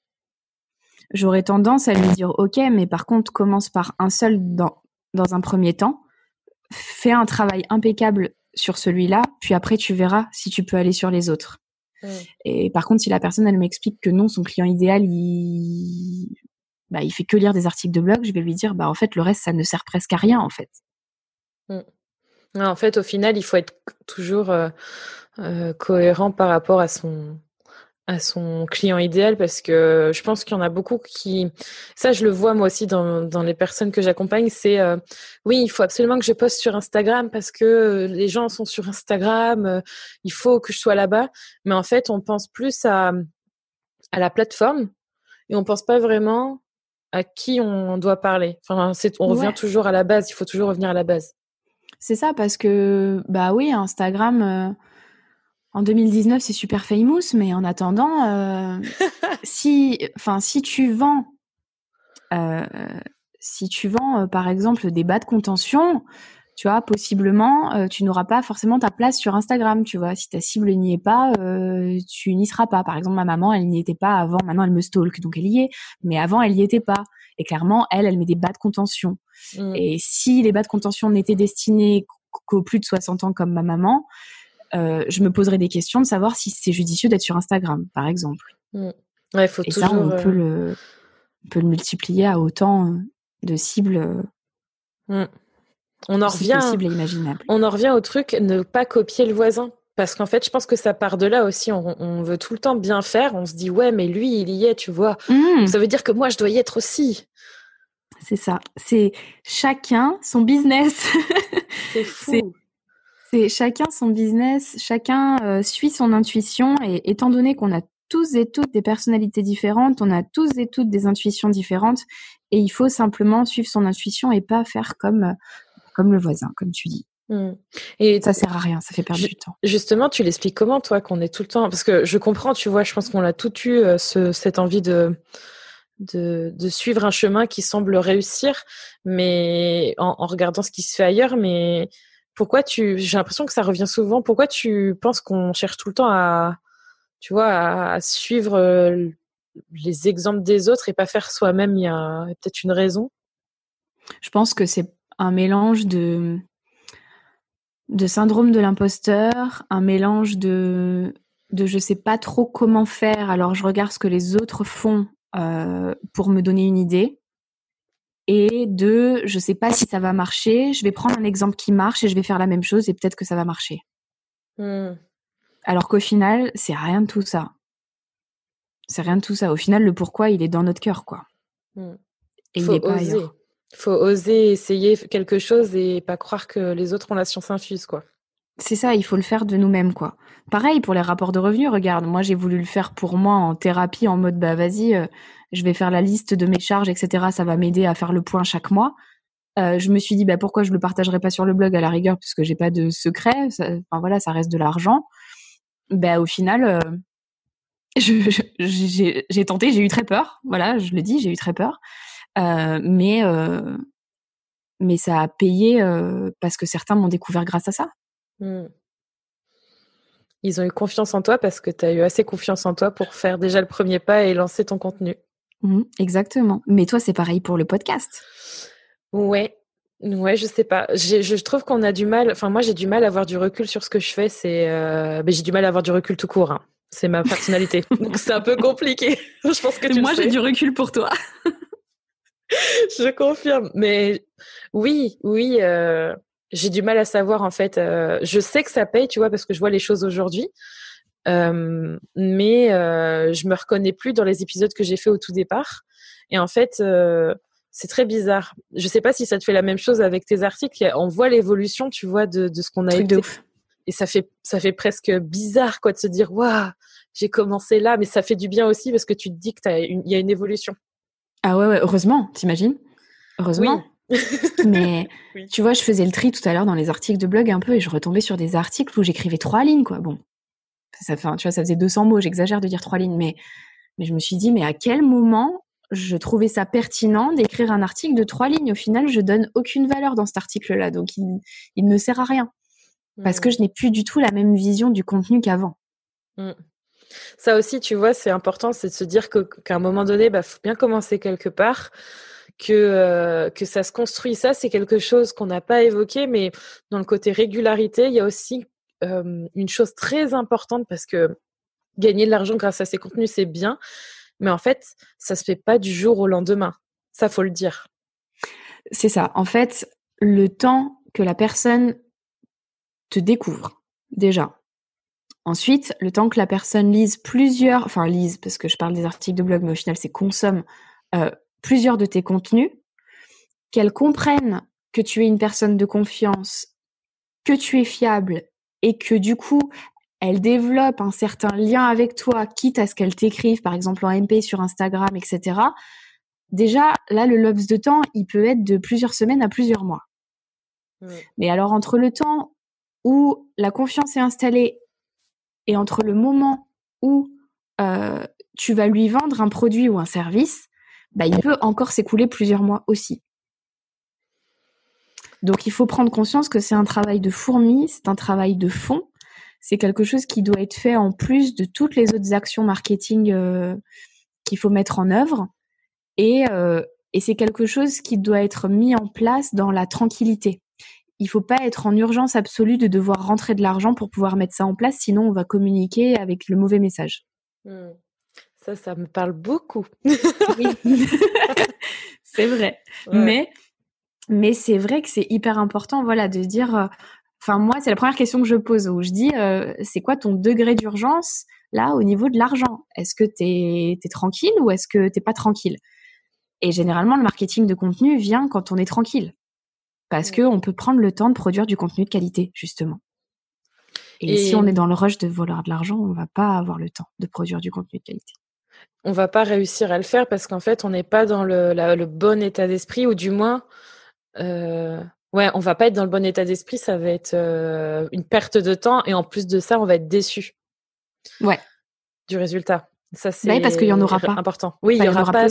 j'aurais tendance à lui dire OK mais par contre commence par un seul dans dans un premier temps, fais un travail impeccable sur celui-là, puis après tu verras si tu peux aller sur les autres. Et par contre, si la personne elle m'explique que non, son client idéal, il bah, il fait que lire des articles de blog, je vais lui dire bah en fait le reste ça ne sert presque à rien en fait. Mm. En fait, au final, il faut être toujours euh, euh, cohérent par rapport à son à son client idéal parce que je pense qu'il y en a beaucoup qui ça je le vois moi aussi dans, dans les personnes que j'accompagne c'est euh, oui il faut absolument que je poste sur Instagram parce que les gens sont sur Instagram il faut que je sois là-bas mais en fait on pense plus à à la plateforme et on pense pas vraiment à qui on doit parler. Enfin on revient toujours à la base il faut toujours revenir à la base. C'est ça parce que bah oui Instagram en 2019, c'est super famous, mais en attendant, euh, *laughs* si, enfin, si tu vends, euh, si tu vends, euh, par exemple, des bas de contention, tu vois, possiblement, euh, tu n'auras pas forcément ta place sur Instagram, tu vois. Si ta cible n'y est pas, euh, tu n'y seras pas. Par exemple, ma maman, elle n'y était pas avant. Maintenant, elle me stalk, donc elle y est. Mais avant, elle n'y était pas. Et clairement, elle, elle met des bas de contention. Mmh. Et si les bas de contention n'étaient destinés qu'aux plus de 60 ans comme ma maman, euh, je me poserai des questions de savoir si c'est judicieux d'être sur Instagram, par exemple. Mm. Ouais, faut Et toujours, ça, on, peut le, on peut le multiplier à autant de cibles. Mm. On en revient. Possible et imaginable. On en revient au truc ne pas copier le voisin. Parce qu'en fait, je pense que ça part de là aussi. On, on, veut tout le temps bien faire. On se dit, ouais, mais lui, il y est, tu vois. Mmh. Ça veut dire que moi, je dois y être aussi. C'est ça. C'est chacun son business. *laughs* C'est fou. C'est chacun son business, chacun euh, suit son intuition et étant donné qu'on a tous et toutes des personnalités différentes, on a tous et toutes des intuitions différentes et il faut simplement suivre son intuition et pas faire comme euh, comme le voisin, comme tu dis. Mmh. Et ça sert à rien, ça fait perdre du temps. Justement, tu l'expliques comment toi qu'on est tout le temps parce que je comprends, tu vois, je pense qu'on a tout eu euh, ce, cette envie de, de, de suivre un chemin qui semble réussir, mais en, en regardant ce qui se fait ailleurs, mais pourquoi tu j'ai l'impression que ça revient souvent pourquoi tu penses qu'on cherche tout le temps à tu vois à, suivre euh, les exemples des autres et pas faire soi-même? Il y a peut-être une raison je pense que c'est un mélange de de syndrome de l'imposteur un mélange de de je sais pas trop comment faire alors je regarde ce que les autres font euh, pour me donner une idée et de je sais pas si ça va marcher, je vais prendre un exemple qui marche et je vais faire la même chose et peut-être que ça va marcher. Mmh. Alors qu'au final, c'est rien de tout ça. C'est rien de tout ça. Au final, le pourquoi, il est dans notre cœur, quoi. Mmh. Et Faut il est pas oser. ailleurs. Faut oser essayer quelque chose et pas croire que les autres ont la science infuse, quoi. C'est ça, il faut le faire de nous-mêmes, quoi. Pareil pour les rapports de revenus. Regarde, moi j'ai voulu le faire pour moi en thérapie, en mode bah vas-y, euh, je vais faire la liste de mes charges, etc. Ça va m'aider à faire le point chaque mois. Euh, je me suis dit bah pourquoi je le partagerai pas sur le blog à la rigueur puisque j'ai pas de secret. enfin voilà, ça reste de l'argent. Bah au final, euh, j'ai tenté, j'ai eu très peur. Voilà, je le dis, j'ai eu très peur. Euh, mais euh, mais ça a payé euh, parce que certains m'ont découvert grâce à ça. Mmh. Ils ont eu confiance en toi parce que tu as eu assez confiance en toi pour faire déjà le premier pas et lancer ton contenu. Mmh, exactement. Mais toi, c'est pareil pour le podcast. Ouais. Ouais, je sais pas. Je trouve qu'on a du mal. Enfin, moi, j'ai du mal à avoir du recul sur ce que je fais. C'est, euh... j'ai du mal à avoir du recul tout court. Hein. C'est ma personnalité. *laughs* Donc, c'est un peu compliqué. *laughs* je pense que tu Moi, j'ai du recul pour toi. *laughs* je confirme. Mais oui, oui. Euh j'ai du mal à savoir en fait. Euh, je sais que ça paye, tu vois, parce que je vois les choses aujourd'hui. Euh, mais je me reconnais plus dans les épisodes que j'ai fait au tout départ. Et en fait, c'est très bizarre. Je sais pas si ça te fait la même chose avec tes articles. On voit l'évolution, tu vois, de, de ce qu'on a été. Et ça fait, ça fait presque bizarre, quoi, de se dire, waouh, j'ai commencé là, mais ça fait du bien aussi parce que tu te dis qu'il y a une évolution. Ah ouais, ouais heureusement, t'imagines? Heureusement. Mais *laughs* tu vois, je faisais le tri tout à l'heure dans les articles de blog un peu et je retombais sur des articles où j'écrivais trois lignes, quoi. Bon, ça fait, tu vois, ça faisait 200 mots, j'exagère de dire trois lignes, mais, mais je me suis dit, mais à quel moment je trouvais ça pertinent d'écrire un article de trois lignes? Au final, je donne aucune valeur dans cet article-là, donc il, il ne sert à rien. Parce que mmh. je n'ai plus du tout la même vision du contenu qu'avant. Mmh. Ça aussi, tu vois, c'est important, c'est de se dire qu'à un moment donné, il bah, faut bien commencer quelque part, que, euh, que ça se construit. Ça, c'est quelque chose qu'on n'a pas évoqué, mais dans le côté régularité, il y a aussi une chose très importante parce que gagner de l'argent grâce à ces contenus, c'est bien, mais en fait, ça se fait pas du jour au lendemain. Ça, faut le dire. C'est ça. En fait, le temps que la personne te découvre, déjà. Ensuite, le temps que la personne lise plusieurs, enfin lise, parce que je parle des articles de blog, mais au final, c'est consomme euh, plusieurs de tes contenus, qu'elle comprenne que tu es une personne de confiance, que tu es fiable et que du coup, elle développe un certain lien avec toi, quitte à ce qu'elle t'écrive, par exemple en MP sur Instagram, etc. Déjà, là, le laps de temps, il peut être de plusieurs semaines à plusieurs mois. Mais alors, entre le temps où la confiance est installée et entre le moment où euh, tu vas lui vendre un produit ou un service, bah, il peut encore s'écouler plusieurs mois aussi. Donc il faut prendre conscience que c'est un travail de fourmi, c'est un travail de fond, c'est quelque chose qui doit être fait en plus de toutes les autres actions marketing euh, qu'il faut mettre en œuvre. Euh, et c'est quelque chose qui doit être mis en place dans la tranquillité. Il faut pas être en urgence absolue de devoir rentrer de l'argent pour pouvoir mettre ça en place, sinon on va communiquer avec le mauvais message. Mmh. Ça, ça me parle beaucoup. *laughs* c'est vrai. Mais mais c'est vrai que c'est hyper important, voilà, de dire. Euh, enfin, moi, c'est la première question que je pose où je dis, euh, c'est quoi ton degré d'urgence là au niveau de l'argent? Est-ce que tu es, tranquille ou est-ce que t'es pas tranquille? Et généralement, le marketing de contenu vient quand on est tranquille, parce que on peut prendre le temps de produire du contenu de qualité, justement. Et, si on est dans le rush de vouloir de l'argent, on va pas avoir le temps de produire du contenu de qualité on va pas réussir à le faire parce qu'en fait, on n'est pas dans le, le, bon état d'esprit, ou du moins, euh, ouais, on va pas être dans le bon état d'esprit, ça va être euh, une perte de temps et en plus de ça, on va être déçu. Ouais. Du résultat. Ça c'est bah parce qu'il y en aura pas. Important. Oui, il y, aura, pas.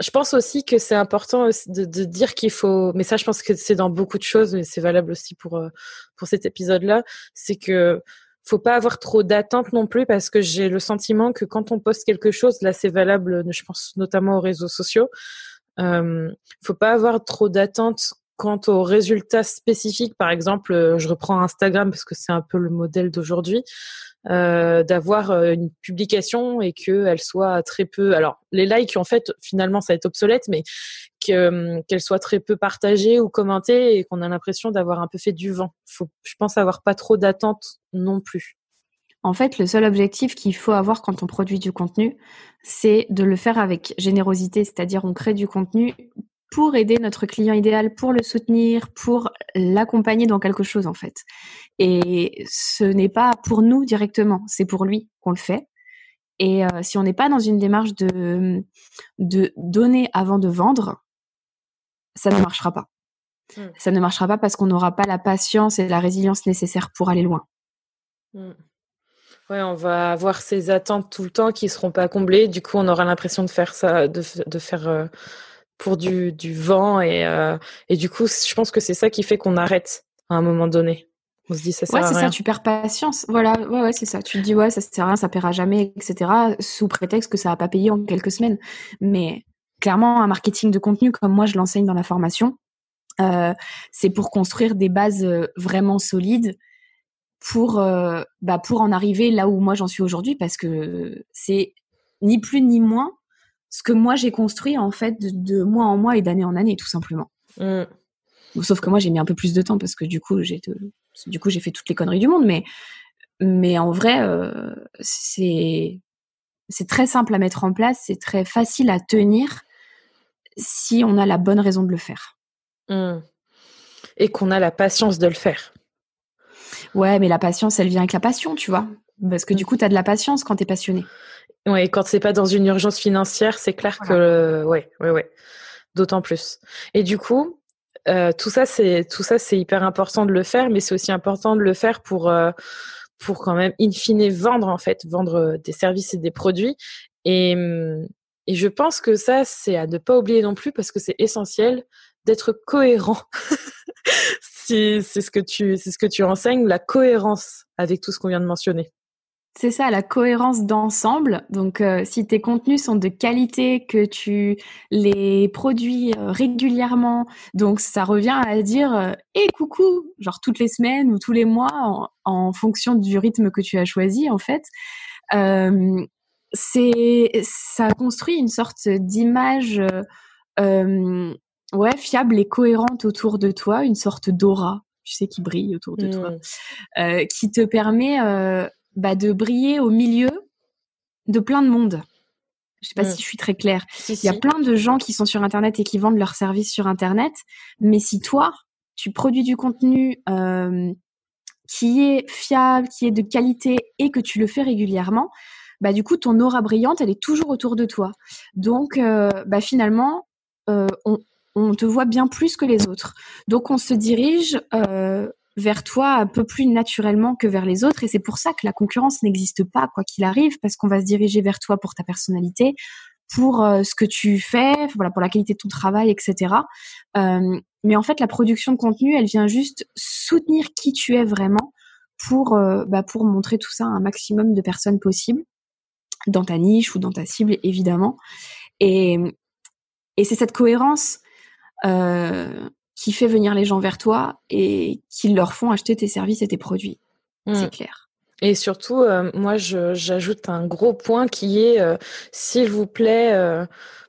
Je pense aussi que c'est important de, de dire qu'il faut. Mais ça, je pense que c'est dans beaucoup de choses, mais c'est valable aussi pour euh, pour cet épisode-là. C'est que faut pas avoir trop d'attentes non plus parce que j'ai le sentiment que quand on poste quelque chose, là c'est valable, je pense notamment aux réseaux sociaux, euh, faut pas avoir trop d'attentes quant aux résultats spécifiques. Par exemple, euh, je reprends Instagram parce que c'est un peu le modèle d'aujourd'hui. Euh, d'avoir euh, une publication et qu'elle soit très peu. Alors, les likes, en fait, finalement, ça va être obsolète, mais qu'elle soit très peu partagée ou commentée et qu'on a l'impression d'avoir un peu fait du vent. Faut, je pense, avoir pas trop d'attentes non plus. En fait, le seul objectif qu'il faut avoir quand on produit du contenu, c'est de le faire avec générosité, c'est-à-dire on crée du contenu pour aider notre client idéal, pour le soutenir, pour l'accompagner dans quelque chose en fait. Et ce n'est pas pour nous directement, c'est pour lui qu'on le fait. Et euh, si on n'est pas dans une démarche de, de donner avant de vendre, ça ne marchera pas. Mmh. Ça ne marchera pas parce qu'on n'aura pas la patience et la résilience nécessaires pour aller loin. Mmh. Ouais, on va avoir ces attentes tout le temps qui seront pas comblées. Du coup, on aura l'impression de faire ça, de, de faire euh, pour du, du vent et, euh, et du coup, je pense que c'est ça qui fait qu'on arrête à un moment donné. On se dit ça sert ouais, c'est ça, tu perds patience. Voilà, ouais, ouais, c'est ça. Tu te dis ouais, ça sert à rien, ça paiera jamais, etc. Sous prétexte que ça va pas payer en quelques semaines. Mais clairement, un marketing de contenu comme moi je l'enseigne dans la formation, euh, c'est pour construire des bases euh, vraiment solides pour euh, bah pour en arriver là où moi j'en suis aujourd'hui parce que c'est ni plus ni moins ce que moi j'ai construit en fait de, mois en mois et d'année en année tout simplement. Mm. Sauf que moi j'ai mis un peu plus de temps parce que du coup j'ai du coup j'ai fait toutes les conneries du monde mais mais en vrai euh, c'est c'est très simple à mettre en place, c'est très facile à tenir si on a la bonne raison de le faire. Mm. Et qu'on a la patience de le faire. Ouais, mais la patience, elle vient avec la passion, tu vois. Parce que du mm. coup, tu as de la patience quand tu es passionné. Ouais, quand c'est pas dans une urgence financière, c'est clair que ouais, ouais, ouais. d'autant plus. Et du coup, euh, tout ça, c'est tout ça, c'est hyper important de le faire, mais c'est aussi important de le faire pour euh, pour quand même in fine vendre en fait, vendre des services et des produits. Et hum, et je pense que ça, c'est à ne pas oublier non plus parce que c'est essentiel d'être cohérent. *laughs* c'est ce que tu c'est ce que tu enseignes, la cohérence avec tout ce qu'on vient de mentionner. C'est ça, la cohérence d'ensemble. Donc, euh, si tes contenus sont de qualité, que tu les produis euh, régulièrement, donc ça revient à dire euh, "Eh coucou", genre toutes les semaines ou tous les mois, en, en fonction du rythme que tu as choisi, en fait. c'est ça construit une sorte d'image, ouais, fiable et cohérente autour de toi, une sorte d'aura, tu sais, qui brille autour de toi, mmh. qui te permet bah, de briller au milieu de plein de monde. Je sais pas si mm. je suis très claire. Il y a plein de gens qui sont sur Internet et qui vendent leurs services sur Internet, mais si toi, tu produis du contenu euh, qui est fiable, qui est de qualité et que tu le fais régulièrement, bah du coup ton aura brillante, elle est toujours autour de toi. Donc euh, bah finalement, euh, on, on, te voit bien plus que les autres. Donc on se dirige vers toi un peu plus naturellement que vers les autres. Et c'est pour ça que la concurrence n'existe pas, quoi qu'il arrive, parce qu'on va se diriger vers toi pour ta personnalité, pour euh, ce que tu fais, voilà, pour la qualité de ton travail, etc. Euh, mais en fait, la production de contenu, elle vient juste soutenir qui tu es vraiment pour, euh, bah, pour montrer tout ça à un maximum de personnes possible, dans ta niche ou dans ta cible, évidemment. Et, et c'est cette cohérence euh, qui fait venir les gens vers toi et qui leur font acheter tes services et tes produits. C'est mm. clair. Et surtout, euh, moi, j'ajoute un gros point qui est, euh, s'il vous plaît, euh,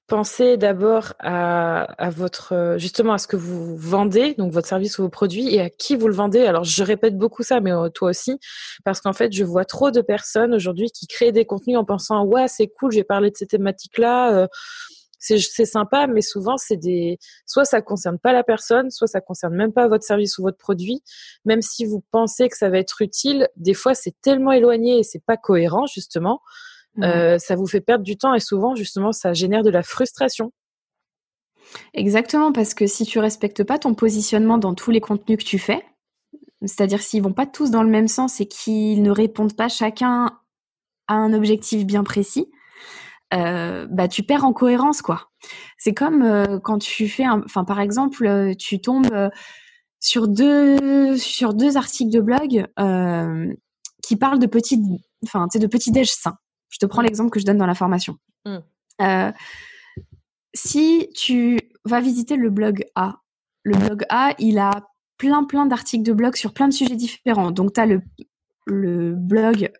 pensez d'abord à, à, votre, justement, à ce que vous vendez, donc votre service ou vos produits, et à qui vous le vendez. Alors, je répète beaucoup ça, mais toi aussi, parce qu'en fait, je vois trop de personnes aujourd'hui qui créent des contenus en pensant, ouais, c'est cool, j'ai parlé de ces thématiques-là c'est sympa, mais souvent c'est des soit ça concerne pas la personne, soit ça concerne même pas votre service ou votre produit. Même si vous pensez que ça va être utile, des fois c'est tellement éloigné et c'est pas cohérent justement, euh, ça vous fait perdre du temps et souvent justement ça génère de la frustration. Exactement, parce que si tu respectes pas ton positionnement dans tous les contenus que tu fais, c'est-à-dire s'ils vont pas tous dans le même sens et qu'ils ne répondent pas chacun à un objectif bien précis, euh, bah tu perds en cohérence quoi. C'est comme euh, quand tu fais enfin par exemple euh, tu tombes sur deux sur deux articles de blog qui parlent de petits enfin tu sais de petits déj sains. Je te prends l'exemple que je donne dans la formation. Mmh. si tu vas visiter le blog A, le blog A, il a plein plein d'articles de blog sur plein de sujets différents. Donc tu as le le blog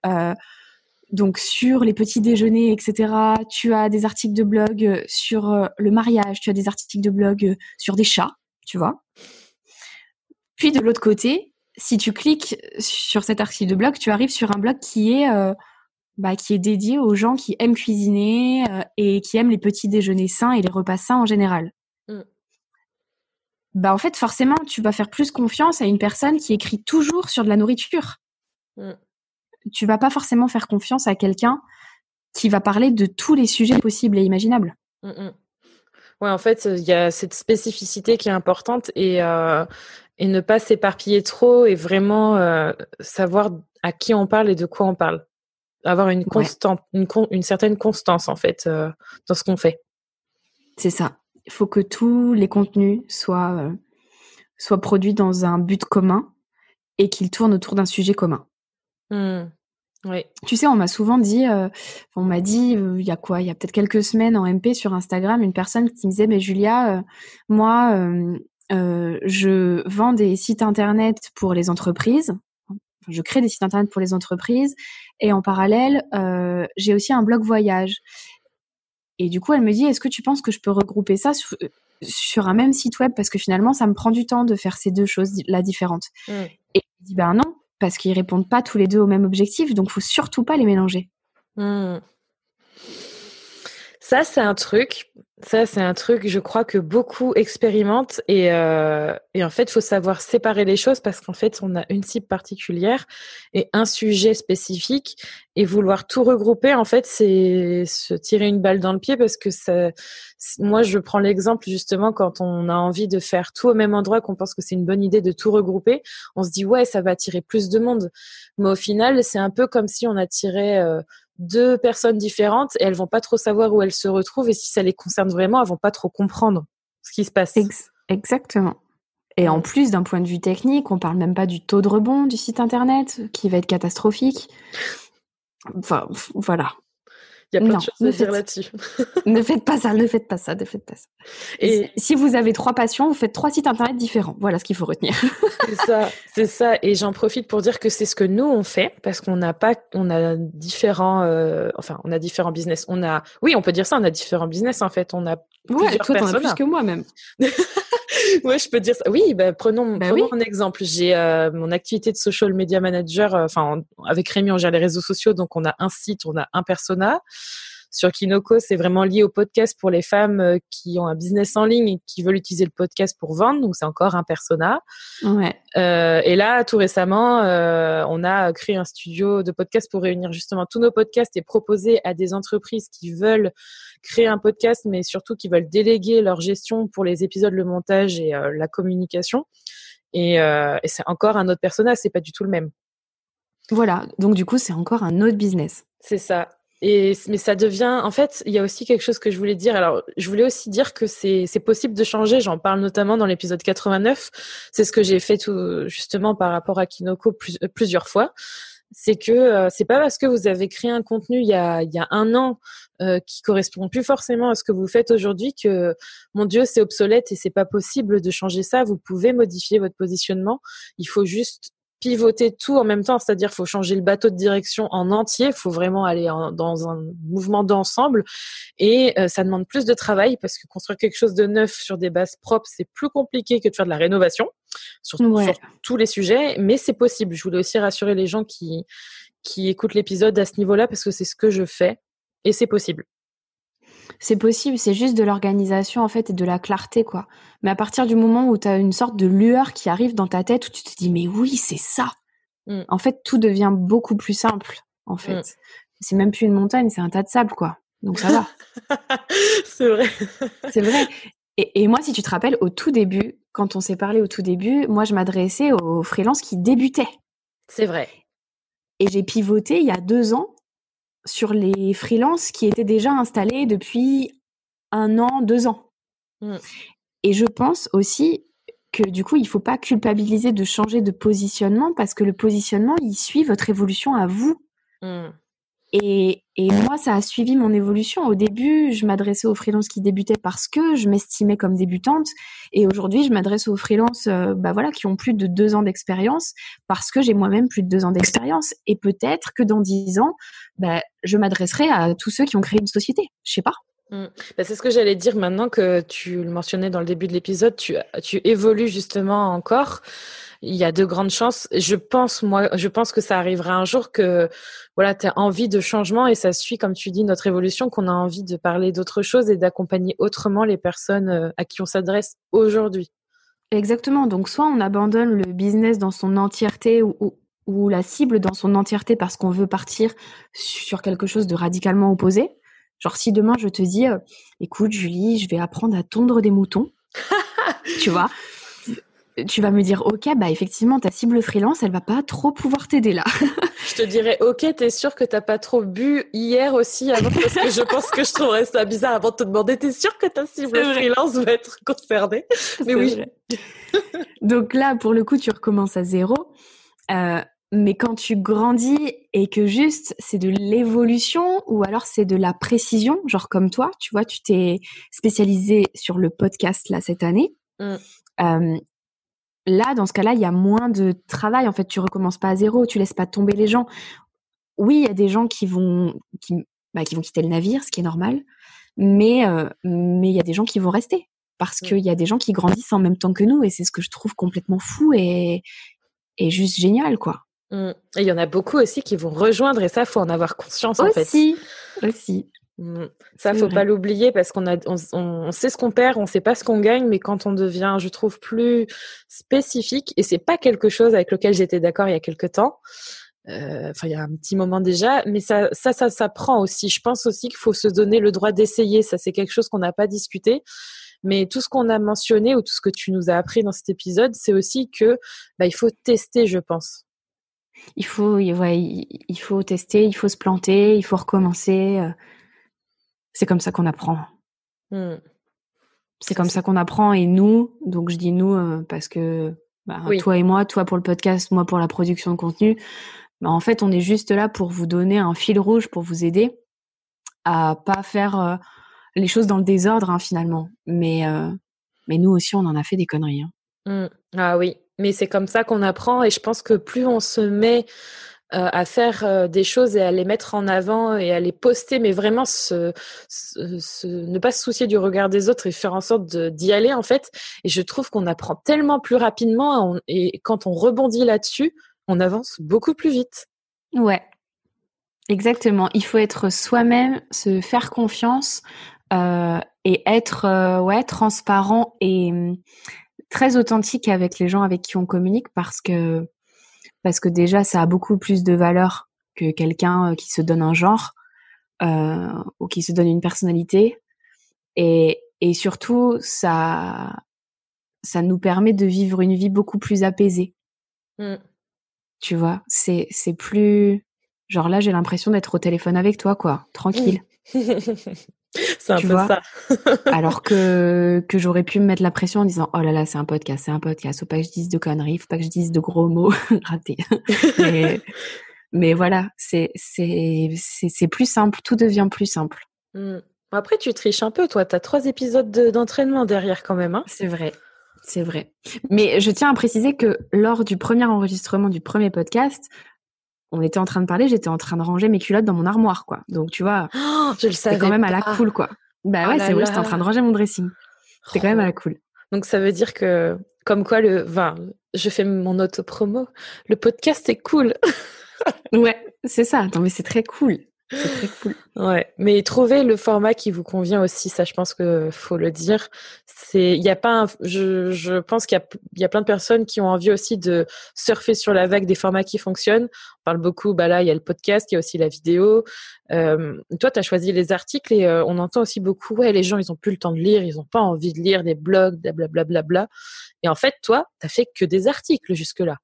donc sur les petits déjeuners, etc. Tu as des articles de blog euh, sur euh, le mariage, tu as des articles de blog euh, sur des chats, tu vois. Puis de l'autre côté, si tu cliques sur cet article de blog, tu arrives sur un blog qui est bah, qui est dédié aux gens qui aiment cuisiner et qui aiment les petits déjeuners sains et les repas sains en général. Mm. Bah en fait forcément tu vas faire plus confiance à une personne qui écrit toujours sur de la nourriture. Mm tu vas pas forcément faire confiance à quelqu'un qui va parler de tous les sujets possibles et imaginables. Oui, mm, mm. Ouais, en fait, il y a cette spécificité qui est importante et, euh, et ne pas s'éparpiller trop et vraiment euh, savoir à qui on parle et de quoi on parle. Avoir une constante, une, une, certaine constance en fait euh, dans ce qu'on fait. C'est ça. Il faut que tous les contenus soient, soient produits dans un but commun et qu'ils tournent autour d'un sujet commun. Mmh. Oui. Tu sais, on m'a souvent dit, euh, on m'a dit, euh, il y a quoi, il y a peut-être quelques semaines en MP sur Instagram, une personne qui me disait, mais Julia, euh, moi, je vends des sites internet pour les entreprises, je crée des sites internet pour les entreprises, et en parallèle, j'ai aussi un blog voyage. Et du coup, elle me dit, est-ce que tu penses que je peux regrouper ça sur, un même site web? Parce que finalement, ça me prend du temps de faire ces deux choses là différentes. Mmh. Et je dis, ben non, parce qu'ils répondent pas tous les deux au même objectif, donc faut surtout pas les mélanger. Hmm. Ça, c'est un truc. Ça, c'est un truc, je crois que beaucoup expérimentent et, euh, et en fait, il faut savoir séparer les choses parce qu'en fait, on a une cible particulière et un sujet spécifique et vouloir tout regrouper, en fait, c'est se tirer une balle dans le pied parce que ça, moi, je prends l'exemple justement quand on a envie de faire tout au même endroit, qu'on pense que c'est une bonne idée de tout regrouper, on se dit ouais, ça va attirer plus de monde, mais au final, c'est un peu comme si on attirait euh, deux personnes différentes et elles vont pas trop savoir où elles se retrouvent et si ça les concerne vraiment, elles vont pas trop comprendre ce qui se passe. exactement. Et en plus, d'un point de vue technique, on parle même pas du taux de rebond du site internet qui va être catastrophique. Enfin, voilà. Il y a plein de choses à dire là-dessus. *laughs* ne faites pas ça, ne faites pas ça, ne faites pas ça. Et si vous avez trois passions, vous faites trois sites internet différents. Voilà ce qu'il faut retenir. c'est *laughs* ça, c'est ça. Et j'en profite pour dire que c'est ce que nous on fait parce qu'on n'a pas, on a différents, euh, enfin, on a différents business. On a, oui, on peut dire ça, on a différents business en fait. On a ouais, toi, t'en as plus que moi même. *laughs* *laughs* ouais, je peux dire ça. Oui, bah, prenons, bah prenons un exemple. J'ai euh, mon activité de social media manager. Euh, enfin, avec Rémi, on gère les réseaux sociaux, donc on a un site, on a un persona. Sur Kinoko, c'est vraiment lié au podcast pour les femmes euh, qui ont un business en ligne et qui veulent utiliser le podcast pour vendre. Donc, c'est encore un persona. Ouais. Euh, et là, tout récemment, euh, on a créé un studio de podcast pour réunir justement tous nos podcasts et proposer à des entreprises qui veulent créer un podcast, mais surtout qui veulent déléguer leur gestion pour les épisodes, le montage et euh, la communication. Et, et c'est encore un autre persona, c'est pas du tout le même. Voilà, donc du coup, c'est encore un autre business. C'est ça. Et, mais ça devient, en fait, il y a aussi quelque chose que je voulais dire. Alors, je voulais aussi dire que c'est, possible de changer. J'en parle notamment dans l'épisode 89. C'est ce que j'ai fait tout, justement par rapport à Kinoko euh, plusieurs fois. C'est que euh, c'est pas parce que vous avez créé un contenu il y a, il y a un an euh, qui correspond plus forcément à ce que vous faites aujourd'hui que mon Dieu c'est obsolète et c'est pas possible de changer ça. Vous pouvez modifier votre positionnement. Il faut juste pivoter tout en même temps, c'est-à-dire faut changer le bateau de direction en entier, faut vraiment aller dans un mouvement d'ensemble. Et euh, ça demande plus de travail parce que construire quelque chose de neuf sur des bases propres, c'est plus compliqué que de faire de la rénovation sur, tous les sujets, mais c'est possible. Je voulais aussi rassurer les gens qui qui écoutent l'épisode à ce niveau-là parce que c'est ce que je fais et c'est possible. C'est possible, c'est juste de l'organisation en fait et de la clarté quoi. Mais à partir du moment où tu as une sorte de lueur qui arrive dans ta tête où tu te dis mais oui, c'est ça. Mmh. En fait, tout devient beaucoup plus simple en fait. Mmh. C'est même plus une montagne, c'est un tas de sable quoi. Donc ça va. *laughs* c'est vrai. c'est vrai. Et, et, moi, si tu te rappelles, au tout début, quand on s'est parlé au tout début, moi, je m'adressais aux freelances qui débutaient. C'est vrai. Et j'ai pivoté il y a deux ans sur les freelances qui étaient déjà installés depuis un an, deux ans. Mmh. Et je pense aussi que du coup, il ne faut pas culpabiliser de changer de positionnement parce que le positionnement, il suit votre évolution à vous. Mmh. Et, moi, ça a suivi mon évolution. Au début, je m'adressais aux freelances qui débutaient parce que je m'estimais comme débutante. Et aujourd'hui, je m'adresse aux freelances euh, bah voilà, qui ont plus de deux ans d'expérience parce que j'ai moi-même plus de deux ans d'expérience. Et peut-être que dans dix ans, bah, je m'adresserai à tous ceux qui ont créé une société. Je sais pas. Mmh. Bah, c'est ce que j'allais dire maintenant que tu le mentionnais dans le début de l'épisode. Tu, évolues justement encore il y a de grandes chances. Je pense, moi, je pense que ça arrivera un jour que, voilà, tu as envie de changement et ça suit, comme tu dis, notre évolution, qu'on a envie de parler d'autre chose et d'accompagner autrement les personnes euh, à qui on s'adresse aujourd'hui. Exactement. Donc, soit on abandonne le business dans son entièreté ou, la cible dans son entièreté parce qu'on veut partir sur quelque chose de radicalement opposé. Genre, si demain je te dis, euh, écoute, Julie, je vais apprendre à tondre des moutons. *laughs* tu vois tu vas me dire, ok, bah effectivement, ta cible freelance, elle va pas trop pouvoir t'aider là. *laughs* je te dirais, ok, t'es sûr que t'as pas trop bu hier aussi avant parce que je pense que je trouverais ça bizarre avant de te demander, t'es sûr que ta cible freelance va être concernée? Mais oui. Donc là, pour le coup, tu recommences à zéro. Euh, mais quand tu grandis et que juste c'est de l'évolution ou alors c'est de la précision, genre comme toi, tu vois, tu t'es spécialisé sur le podcast là cette année. Mm. Euh, là, dans ce cas-là, il y a moins de travail. En fait, tu recommences pas à zéro, tu laisses pas tomber les gens. Oui, il y a des gens qui vont, qui, bah, qui vont quitter le navire, ce qui est normal. Mais, euh, mais il y a des gens qui vont rester parce qu'il y a des gens qui grandissent en même temps que nous et c'est ce que je trouve complètement fou et, et juste génial, quoi. Mmh. Et il y en a beaucoup aussi qui vont rejoindre et ça, faut en avoir conscience aussi, en fait. Aussi. Mmh. Ça, faut pas l'oublier parce qu'on a, on, sait ce qu'on perd, on sait pas ce qu'on gagne, mais quand on devient, je trouve, plus spécifique, et c'est pas quelque chose avec lequel j'étais d'accord il y a quelque temps. Euh, enfin, il y a un petit moment déjà, mais ça, ça, ça, ça prend aussi. Je pense aussi qu'il faut se donner le droit d'essayer. Ça, c'est quelque chose qu'on n'a pas discuté. Mais tout ce qu'on a mentionné ou tout ce que tu nous as appris dans cet épisode, c'est aussi que bah, il faut tester, je pense. Il faut, ouais, il faut tester, il faut se planter, il faut recommencer. Euh. C'est comme ça qu'on apprend. Mmh. C'est comme ça qu'on apprend. Et nous, donc je dis nous euh, parce que bah, toi et moi, toi pour le podcast, moi pour la production de contenu, bah, en fait, on est juste là pour vous donner un fil rouge, pour vous aider à pas faire euh, les choses dans le désordre hein, finalement. Mais euh, mais nous aussi, on en a fait des conneries. Hein. Mmh. Ah oui, mais c'est comme ça qu'on apprend. Et je pense que plus on se met euh, à faire euh, des choses et à les mettre en avant et à les poster, mais vraiment ne pas se soucier du regard des autres et faire en sorte d'y aller en fait. Et je trouve qu'on apprend tellement plus rapidement et quand on rebondit là-dessus, on avance beaucoup plus vite. Ouais, exactement. Il faut être soi-même, se faire confiance euh, et être ouais transparent et très authentique avec les gens avec qui on communique parce que parce que déjà ça a beaucoup plus de valeur que quelqu'un euh, qui se donne un genre euh, ou qui se donne une personnalité. Et, et surtout ça ça nous permet de vivre une vie beaucoup plus apaisée. Mmh. tu vois c'est c'est plus genre là j'ai l'impression d'être au téléphone avec toi quoi tranquille *laughs* C'est un peu ça. *laughs* Alors que, que j'aurais pu me mettre la pression en disant, oh là là, c'est un podcast, c'est un podcast, faut pas que je dise de conneries, faut pas que je dise de gros mots *laughs* ratés. mais, mais voilà, c'est, plus simple, tout devient plus simple. Mmh. Après, tu triches un peu, toi, tu as trois épisodes d'entraînement derrière quand même. Hein c'est vrai. C'est vrai. Mais je tiens à préciser que lors du premier enregistrement du premier podcast, on était en train de parler, j'étais en train de ranger mes culottes dans mon armoire, quoi. Donc, tu vois, *gasps* oh, je le savais. quand même à la cool, quoi. Bah oh ouais, c'est vrai, j'étais en train de ranger mon dressing. C'était quand même à la cool. Donc, ça veut dire que, comme quoi, le, enfin, je fais mon auto-promo. Le podcast est cool. *laughs* ouais, c'est ça. Attends, mais c'est très cool. Ouais, mais trouver le format qui vous convient aussi, ça, je pense que faut le dire. C'est, il y a pas, je, je pense qu'il y y a plein de personnes qui ont envie aussi de surfer sur la vague des formats qui fonctionnent. On parle beaucoup, bah là, il y a le podcast, il y a aussi la vidéo. Euh, toi, tu as choisi les articles et euh, on entend aussi beaucoup, ouais, les gens, ils ont plus le temps de lire, ils ont pas envie de lire des blogs, blablabla. Bla, bla, bla. Et en fait, toi, tu as fait que des articles jusque-là.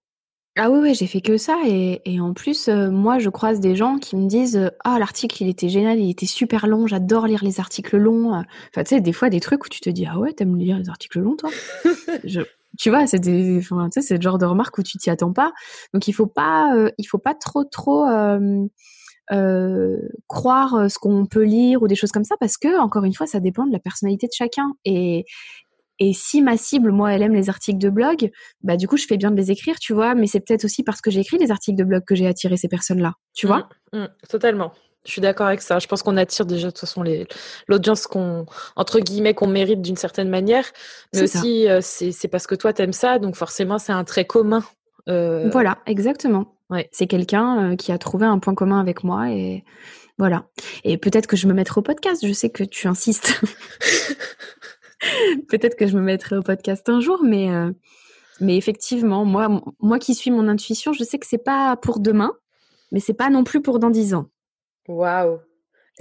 Ah oui, oui, j'ai fait que ça. Et, et en plus, euh, moi, je croise des gens qui me disent euh, Ah, l'article, il était génial, il était super long, j'adore lire les articles longs. Enfin, tu sais, des fois, des trucs où tu te dis Ah ouais, t'aimes lire les articles longs, toi? *laughs* Tu vois, c'est des, enfin, tu sais, c'est le genre de remarque où tu t'y attends pas. Donc, il faut pas, euh, il faut pas trop, trop croire ce qu'on peut lire ou des choses comme ça, parce que, encore une fois, ça dépend de la personnalité de chacun. Et, et si ma cible, moi, elle aime les articles de blog, bah du coup, je fais bien de les écrire, tu vois. Mais c'est peut-être aussi parce que j'ai écrit des articles de blog que j'ai attiré ces personnes-là, tu vois. Mmh, mmh, totalement. Je suis d'accord avec ça. Je pense qu'on attire déjà de toute façon l'audience qu'on entre guillemets qu'on mérite d'une certaine manière, mais aussi euh, c'est parce que toi t'aimes ça, donc forcément c'est un trait commun. Euh... Voilà, exactement. Ouais. C'est quelqu'un euh, qui a trouvé un point commun avec moi et voilà. Et peut-être que je me mettrai au podcast. Je sais que tu insistes. *laughs* *laughs* Peut-être que je me mettrai au podcast un jour, mais, euh, mais effectivement, moi, moi qui suis mon intuition, je sais que c'est pas pour demain, mais c'est pas non plus pour dans dix ans. Waouh!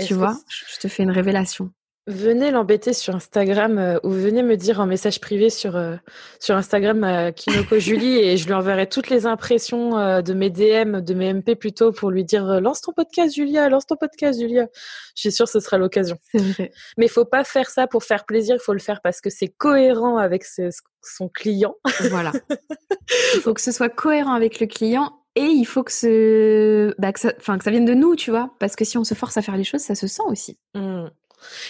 Tu vois, je te fais une révélation venez l'embêter sur Instagram euh, ou venez me dire en message privé sur, euh, sur Instagram à Kinoko *laughs* Julie et je lui enverrai toutes les impressions euh, de mes DM, de mes MP plutôt pour lui dire lance ton podcast Julia, lance ton podcast Julia. Je suis sûre que ce sera l'occasion. Mais il faut pas faire ça pour faire plaisir, il faut le faire parce que c'est cohérent avec son client. Voilà. Il *laughs* faut que ce soit cohérent avec le client et il faut que, ce, bah, que, ça, que ça vienne de nous, tu vois. Parce que si on se force à faire les choses, ça se sent aussi. Mmh.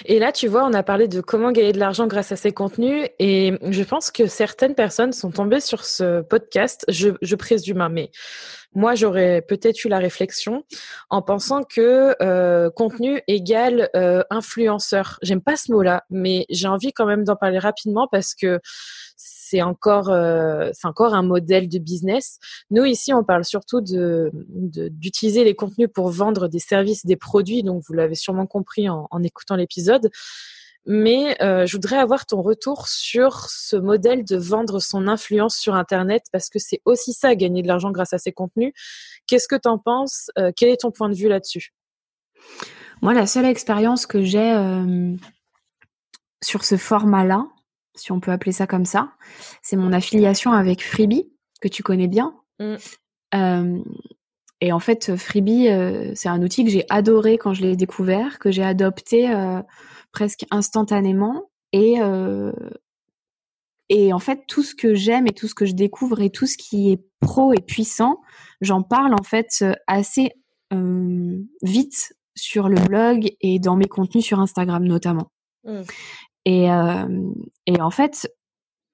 Et là, tu vois, on a parlé de comment gagner de l'argent grâce à ces contenus. Et je pense que certaines personnes sont tombées sur ce podcast. Je, je présume, hein, mais moi, j'aurais peut-être eu la réflexion en pensant que euh, contenu égale euh, influenceur. J'aime pas ce mot-là, mais j'ai envie quand même d'en parler rapidement parce que c'est encore, euh, c'est encore un modèle de business. Nous ici, on parle surtout d'utiliser les contenus pour vendre des services, des produits. Donc, vous l'avez sûrement compris en, écoutant l'épisode mais euh, je voudrais avoir ton retour sur ce modèle de vendre son influence sur Internet parce que c'est aussi ça, gagner de l'argent grâce à ses contenus. Qu'est-ce que tu en penses euh, Quel est ton point de vue là-dessus? Moi, la seule expérience que j'ai sur ce format-là, si on peut appeler ça comme ça, c'est mon affiliation avec Freebie, que tu connais bien. Mm. et en fait, Freebie, c'est un outil que j'ai adoré quand je l'ai découvert, que j'ai adopté presque instantanément. Et, euh, et en fait, tout ce que j'aime et tout ce que je découvre et tout ce qui est pro et puissant, j'en parle en fait assez euh, vite sur le blog et dans mes contenus sur Instagram notamment. Mmh. Et, euh, et en fait,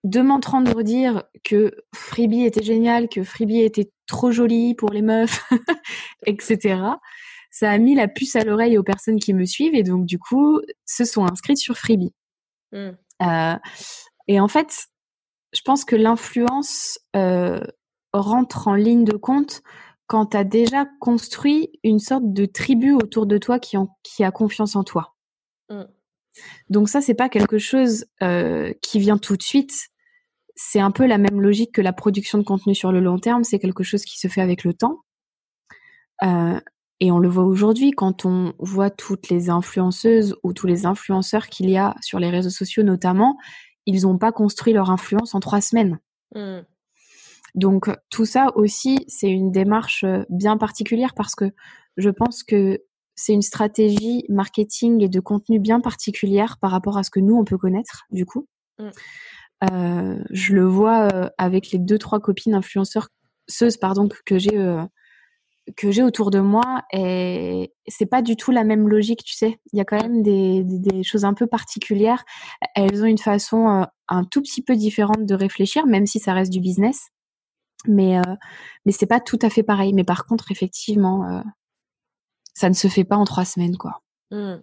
de m'entendre dire que Freebie était génial, que Freebie était trop joli pour les meufs, *laughs* etc ça a mis la puce à l'oreille aux personnes qui me suivent et donc du coup se sont inscrites sur Freebie. Mmh. Euh, et en fait, je pense que l'influence euh, rentre en ligne de compte quand tu as déjà construit une sorte de tribu autour de toi qui, qui a confiance en toi. Mmh. Donc ça, c'est pas quelque chose euh, qui vient tout de suite. C'est un peu la même logique que la production de contenu sur le long terme. C'est quelque chose qui se fait avec le temps. Euh, et on le voit aujourd'hui quand on voit toutes les influenceuses ou tous les influenceurs qu'il y a sur les réseaux sociaux notamment, ils n'ont pas construit leur influence en trois semaines. Mmh. Donc tout ça aussi, c'est une démarche euh, bien particulière parce que je pense que c'est une stratégie marketing et de contenu bien particulière par rapport à ce que nous, on peut connaître, du coup. Mmh. Euh, je le vois euh, avec les deux, trois copines influenceurs, pardon, que j'ai que j'ai autour de moi et c'est pas du tout la même logique, tu sais. Il y a quand même des, des, choses un peu particulières. Elles ont une façon euh, un tout petit peu différente de réfléchir, même si ça reste du business. Mais euh, mais c'est pas tout à fait pareil. Mais par contre, effectivement, euh, ça ne se fait pas en trois semaines, quoi. Mmh.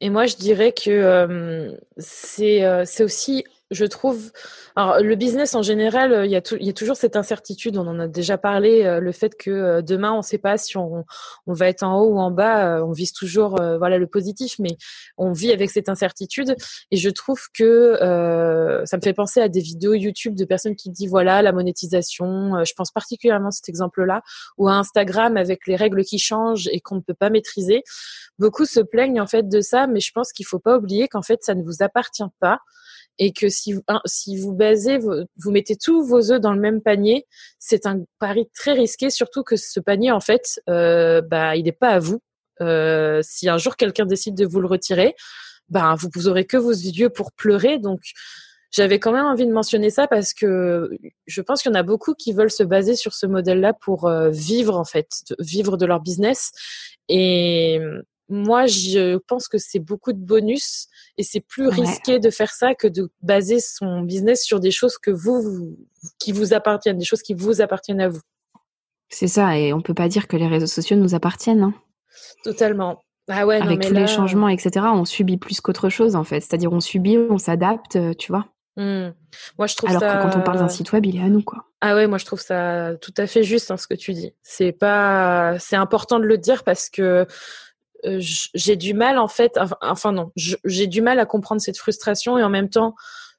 Et moi, je dirais que c'est c'est aussi je trouve. Alors, le business en général, euh, il y, a toujours cette incertitude. On en a déjà parlé. Euh, le fait que euh, demain, on ne sait pas si on, va être en haut ou en bas. On vise toujours, voilà, le positif, mais on vit avec cette incertitude. Et je trouve que ça me fait penser à des vidéos YouTube de personnes qui disent voilà la monétisation. je pense particulièrement à cet exemple-là, ou à Instagram avec les règles qui changent et qu'on ne peut pas maîtriser. Beaucoup se plaignent en fait de ça, mais je pense qu'il faut pas oublier qu'en fait ça ne vous appartient pas et que si, si vous basez, vous, mettez tous vos œufs dans le même panier, c'est un pari très risqué, surtout que ce panier, en fait, euh, bah, il n'est pas à vous. Euh, si un jour quelqu'un décide de vous le retirer, bah, vous, vous aurez que vos yeux pour pleurer. Donc, j'avais quand même envie de mentionner ça parce que je pense qu'il y en a beaucoup qui veulent se baser sur ce modèle-là pour euh, vivre, en fait, vivre de leur business. Et moi, je pense que c'est beaucoup de bonus et c'est plus risqué de faire ça que de baser son business sur des choses que vous, qui vous appartiennent, des choses qui vous appartiennent à vous. C'est ça, et on peut pas dire que les réseaux sociaux nous appartiennent. Hein. Totalement. Ah ouais, Avec tous les changements, etc., on subit plus qu'autre chose en fait. C'est-à-dire on subit, on s'adapte, euh, tu vois. Mmh. Moi, je trouve Alors que quand on parle d'un site web, il est à nous, quoi. Ah ouais, moi je trouve ça tout à fait juste hein, ce que tu dis. C'est pas, c'est important de le dire parce que j'ai du mal en fait, enfin non, j'ai du mal à comprendre cette frustration et en même temps,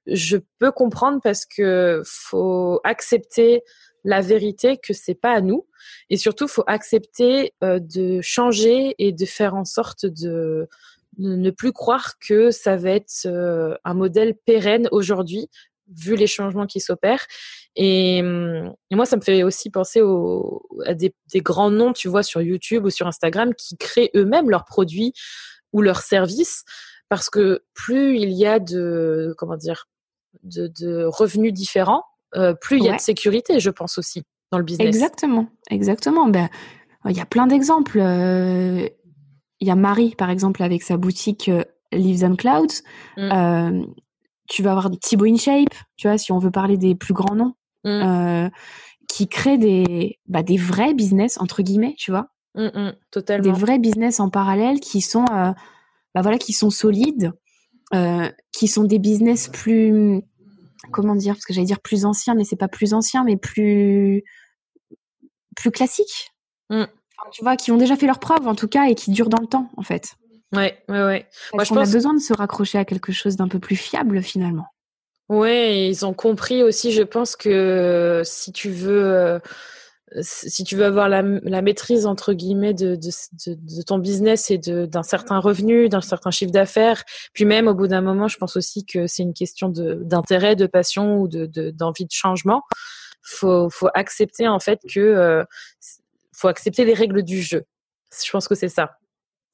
je peux comprendre parce que faut accepter la vérité que c'est pas à nous et surtout faut accepter euh, de changer et de faire en sorte de, ne plus croire que ça va être euh, un modèle pérenne aujourd'hui vu les changements qui s'opèrent. Et, hum, et, moi, ça me fait aussi penser au, à des, des, grands noms, tu vois, sur YouTube ou sur Instagram qui créent eux-mêmes leurs produits ou leurs services parce que plus il y a de, comment dire, de, de revenus différents, euh, plus il y a de sécurité, je pense aussi, dans le business. Exactement, exactement. Ben, il y a plein d'exemples. Euh, il y a Marie, par exemple, avec sa boutique euh, Lives and Clouds. Mmh tu vas avoir Thibaut InShape, tu vois, si on veut parler des plus grands noms. Mm. Euh, qui créent des, bah, des vrais business, entre guillemets, tu vois. Mmh, totalement. Des vrais business en parallèle qui sont, euh, bah, voilà, qui sont solides, euh, qui sont des business plus, comment dire, parce que j'allais dire plus anciens, mais c'est pas plus ancien, mais plus, plus classiques. Mmh. tu vois, qui ont déjà fait leurs preuves, en tout cas, et qui durent dans le temps, en fait. Ouais, ouais, ouais. Moi, je pense... a besoin de se raccrocher à quelque chose d'un peu plus fiable, finalement? Ouais, ils ont compris aussi, je pense que si tu veux, euh, si tu veux avoir la, la maîtrise entre guillemets de, de, de, ton business et d'un certain revenu, d'un certain chiffre d'affaires, puis même au bout d'un moment, je pense aussi que c'est une question d'intérêt, de, passion ou de d'envie de, changement. Faut faut accepter en fait que euh, faut accepter les règles du jeu. Je pense que c'est ça.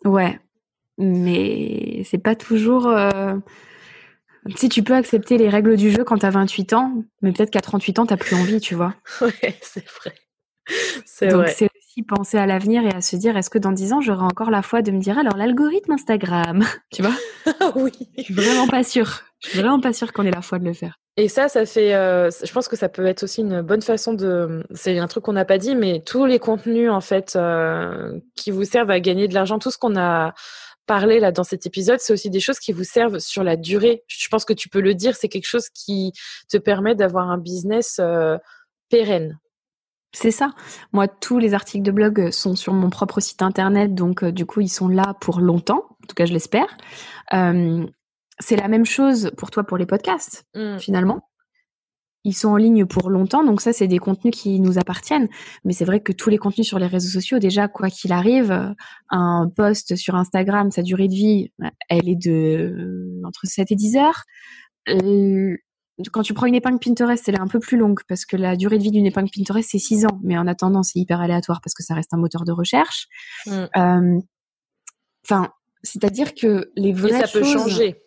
Ouais, mais c'est pas toujours. Euh si tu peux accepter les règles du jeu quand t'as 28 ans, mais peut-être qu'à 38 ans, t'as plus envie, tu vois. *laughs* Ouais, c'est vrai. C'est Donc c'est aussi penser à l'avenir et à se dire, est-ce que dans 10 ans, j'aurai encore la foi de me dire, alors l'algorithme Instagram, *laughs* tu vois? *laughs* Oui. Je suis vraiment pas sûre. Je suis vraiment pas sûre qu'on ait la foi de le faire. Et ça, ça fait, euh, je pense que ça peut être aussi une bonne façon de, c'est un truc qu'on n'a pas dit, mais tous les contenus en fait euh, qui vous servent à gagner de l'argent, tout ce qu'on a parler là dans cet épisode, c'est aussi des choses qui vous servent sur la durée. Je pense que tu peux le dire, c'est quelque chose qui te permet d'avoir un business euh, pérenne. C'est ça. Moi, tous les articles de blog sont sur mon propre site internet, donc euh, du coup, ils sont là pour longtemps. En tout cas, je l'espère. Euh, c'est la même chose pour toi pour les podcasts, mmh. finalement ils sont en ligne pour longtemps, donc ça, c'est des contenus qui nous appartiennent. Mais c'est vrai que tous les contenus sur les réseaux sociaux, déjà, quoi qu'il arrive, euh, un post sur Instagram, sa durée de vie, elle est de euh, entre 7 et 10 heures. Quand tu prends une épingle Pinterest, elle est un peu plus longue parce que la durée de vie d'une épingle Pinterest, c'est 6 ans. Mais en attendant, c'est hyper aléatoire parce que ça reste un moteur de recherche. Mm. Euh, enfin, c'est-à-dire que les vraies Et ça peut changer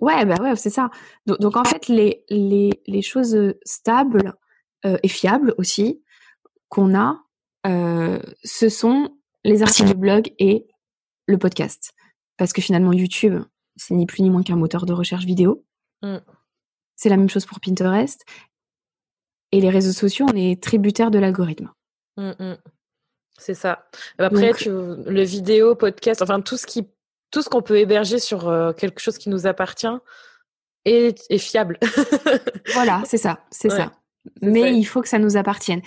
Ouais, bah ouais, c'est ça. Donc, en fait, les, les, les choses stables euh, et fiables aussi qu'on a, euh, ce sont les articles de blog et le podcast. Parce que finalement, YouTube, c'est ni plus ni moins qu'un moteur de recherche vidéo. Mmh. C'est la même chose pour Pinterest. Et les réseaux sociaux, on est tributaire de l'algorithme. Mmh, mmh. C'est ça. Après, tu, le vidéo, podcast, enfin tout ce qui tout ce qu'on peut héberger sur euh, quelque chose qui nous appartient est, fiable. *laughs* voilà, c'est ça, c'est ça. Mais il faut que ça nous appartienne.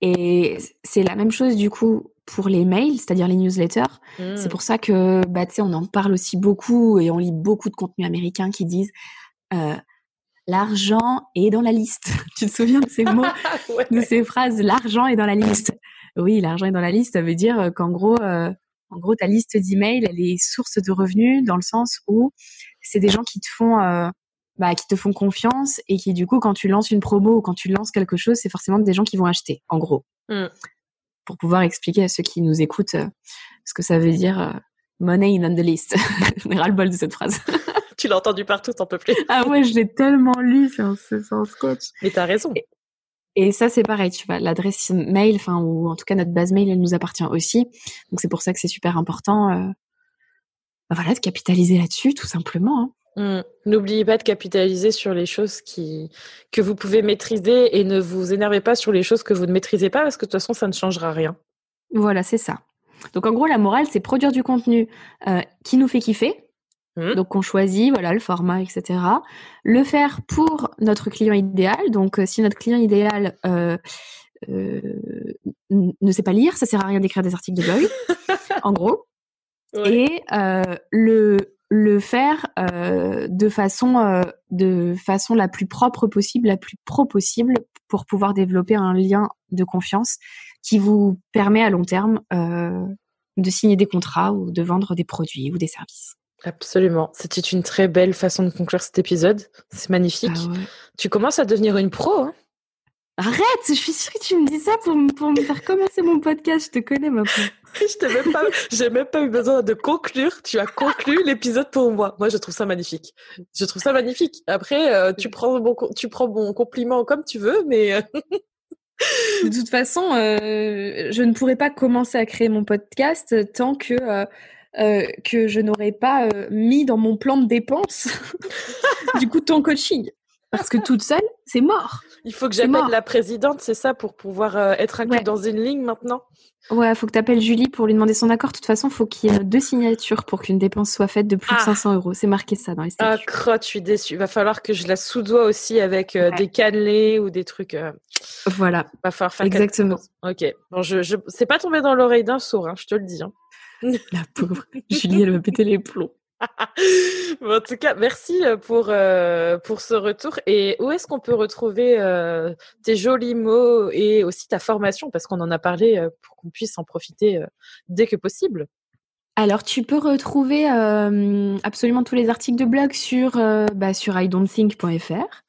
Et c'est la même chose du coup pour les mails, c'est-à-dire les newsletters. C'est mmh. pour ça que, bah, on en parle aussi beaucoup et on lit beaucoup de contenus américains qui disent euh, l'argent est dans la liste. *laughs* tu te souviens de ces *laughs* mots, de ces phrases L'argent est dans la liste? Oui, l'argent est dans la liste. Ça veut dire qu'en gros, euh, en gros, ta liste d'emails, elle est source de revenus dans le sens où c'est des gens qui te font, euh, bah, qui te font confiance et qui, du coup, quand tu lances une promo ou quand tu lances quelque chose, c'est forcément des gens qui vont acheter, en gros. Mmh. Pour pouvoir expliquer à ceux qui nous écoutent euh, ce que ça veut dire euh, money in on the list. *laughs* On est le bol de cette phrase. *laughs* tu l'as entendu partout, t'en peux plus. ah ouais, je l'ai tellement lu, c'est un, un scotch. Mais t'as raison. Et ça, c'est pareil, tu vois, l'adresse mail, enfin, ou en tout cas notre base mail, elle nous appartient aussi. Donc c'est pour ça que c'est super important, euh, bah voilà, de capitaliser là-dessus, tout simplement. Hein. Mmh. N'oubliez pas de capitaliser sur les choses qui que vous pouvez maîtriser et ne vous énervez pas sur les choses que vous ne maîtrisez pas parce que de toute façon, ça ne changera rien. Voilà, c'est ça. Donc en gros, la morale, c'est produire du contenu euh, qui nous fait kiffer, Mmh. Donc on choisit voilà le format, etc. Le faire pour notre client idéal. Donc euh, si notre client idéal euh, euh, ne sait pas lire, ça sert à rien d'écrire des articles de blog, *laughs* en gros. Et le le faire de façon de façon la plus propre possible, la plus pro possible, pour pouvoir développer un lien de confiance qui vous permet à long terme de signer des contrats ou de vendre des produits ou des services. Absolument. C'était une très belle façon de conclure cet épisode. C'est magnifique. Ah tu commences à devenir une pro. Hein Arrête, je suis sûre que tu me dis ça pour, pour me faire commencer mon podcast. Je te connais maintenant. *laughs* je t'ai même pas, j'ai même pas eu besoin de conclure. Tu as conclu l'épisode pour moi. Moi, je trouve ça magnifique. Je trouve ça magnifique. Après, euh, tu prends mon, tu prends mon compliment comme tu veux, mais. *laughs* De toute façon, euh, je ne pourrais pas commencer à créer mon podcast tant que euh, que je n'aurais pas euh, mis dans mon plan de dépenses *laughs* du coup ton coaching. Parce que toute seule, c'est mort. Il faut que j'appelle la présidente, c'est ça, pour pouvoir euh, être inclus dans une ligne maintenant? Ouais, faut que tu appelles Julie pour lui demander son accord. De toute façon, faut qu'il y ait deux signatures pour qu'une dépense soit faite de plus de 500 ah. euros. C'est marqué ça dans les statuts. Ah, crotte, je suis déçue. Il va falloir que je la sous-dois aussi avec euh, des cannelés ou des trucs. Euh, voilà. Va falloir faire Exactement. Ok. Bon, je, je... c'est pas tombé dans l'oreille d'un sourd, hein, je te le dis. Hein. *laughs* La pauvre. *laughs* Julie, elle va péter les plombs. *laughs* en tout cas, merci euh, pour, euh, pour ce retour. Et où est-ce qu'on peut retrouver euh, tes jolis mots et aussi ta formation? Parce qu'on en a parlé pour qu'on puisse en profiter dès que possible. Alors, tu peux retrouver absolument tous les articles de blog sur, bah, sur idon'tthink.fr.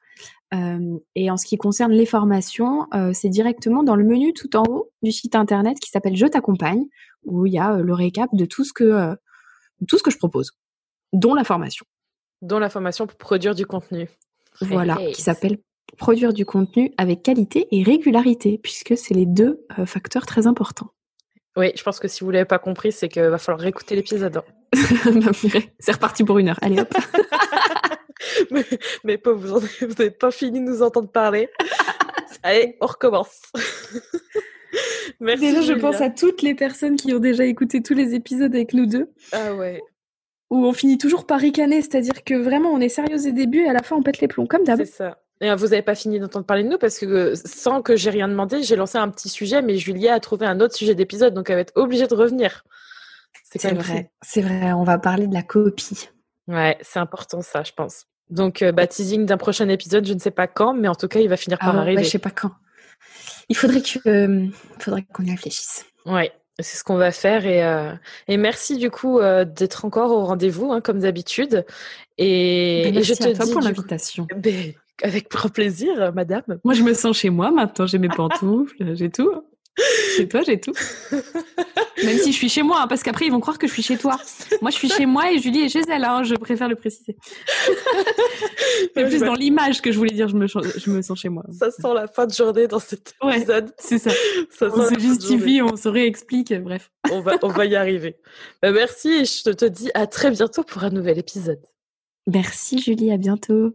et en ce qui concerne les formations, c'est directement dans le menu tout en haut du site internet qui s'appelle Je t'accompagne, où il y a le récap de tout ce que, tout ce que je propose dont la formation. Dont la formation pour produire du contenu. Voilà, qui s'appelle produire du contenu avec qualité et régularité, puisque c'est les deux euh, facteurs très importants. Oui, je pense que si vous l'avez pas compris, c'est qu'il va falloir réécouter l'épisode. Bah, *laughs* c'est reparti pour une heure. Allez hop. *laughs* mais, mais pas, vous n'avez *laughs* pas fini de nous entendre parler. Allez, on recommence. *laughs* Merci. Déjà, je pense à toutes les personnes qui ont déjà écouté tous les épisodes avec nous deux. Ah ouais où on finit toujours par ricaner, c'est-à-dire que vraiment on est sérieux au début et à la fin on pète les plombs, comme d'hab. C'est ça. Et euh, vous n'avez pas fini d'entendre parler de nous parce que euh, sans que j'ai rien demandé, j'ai lancé un petit sujet, mais Julia a trouvé un autre sujet d'épisode, donc elle va être obligée de revenir. C'est vrai, c'est vrai, on va parler de la copie. Ouais, c'est important ça, je pense. Donc, euh, bah, teasing d'un prochain épisode, je ne sais pas quand, mais en tout cas, il va finir par ah, arriver. Ouais, je sais pas quand. Il faudrait que, faudrait qu'on y réfléchisse. Ouais, c'est ce qu'on va faire et, euh, et merci du coup euh, d'être encore au rendez-vous hein, comme d'habitude. Et, ben, je te à toi dis pour l'invitation. Ben, avec grand plaisir, madame. Moi, je me sens chez moi maintenant. J'ai mes pantoufles, j'ai tout. Chez toi, j'ai tout. *laughs* Même si je suis chez moi, hein, parce qu'après, ils vont croire que je suis chez toi. Moi, je suis chez moi et Julie est chez elle, hein, je préfère le préciser. *laughs* C'est plus dans l'image que je voulais dire, je me, je me sens chez moi. Ça sent la fin de journée dans cet épisode. c'est ça. on se justifie, on se réexplique, bref. On va, on va y arriver. Bah, merci et je te dis à très bientôt pour un nouvel épisode. Merci Julie, à bientôt.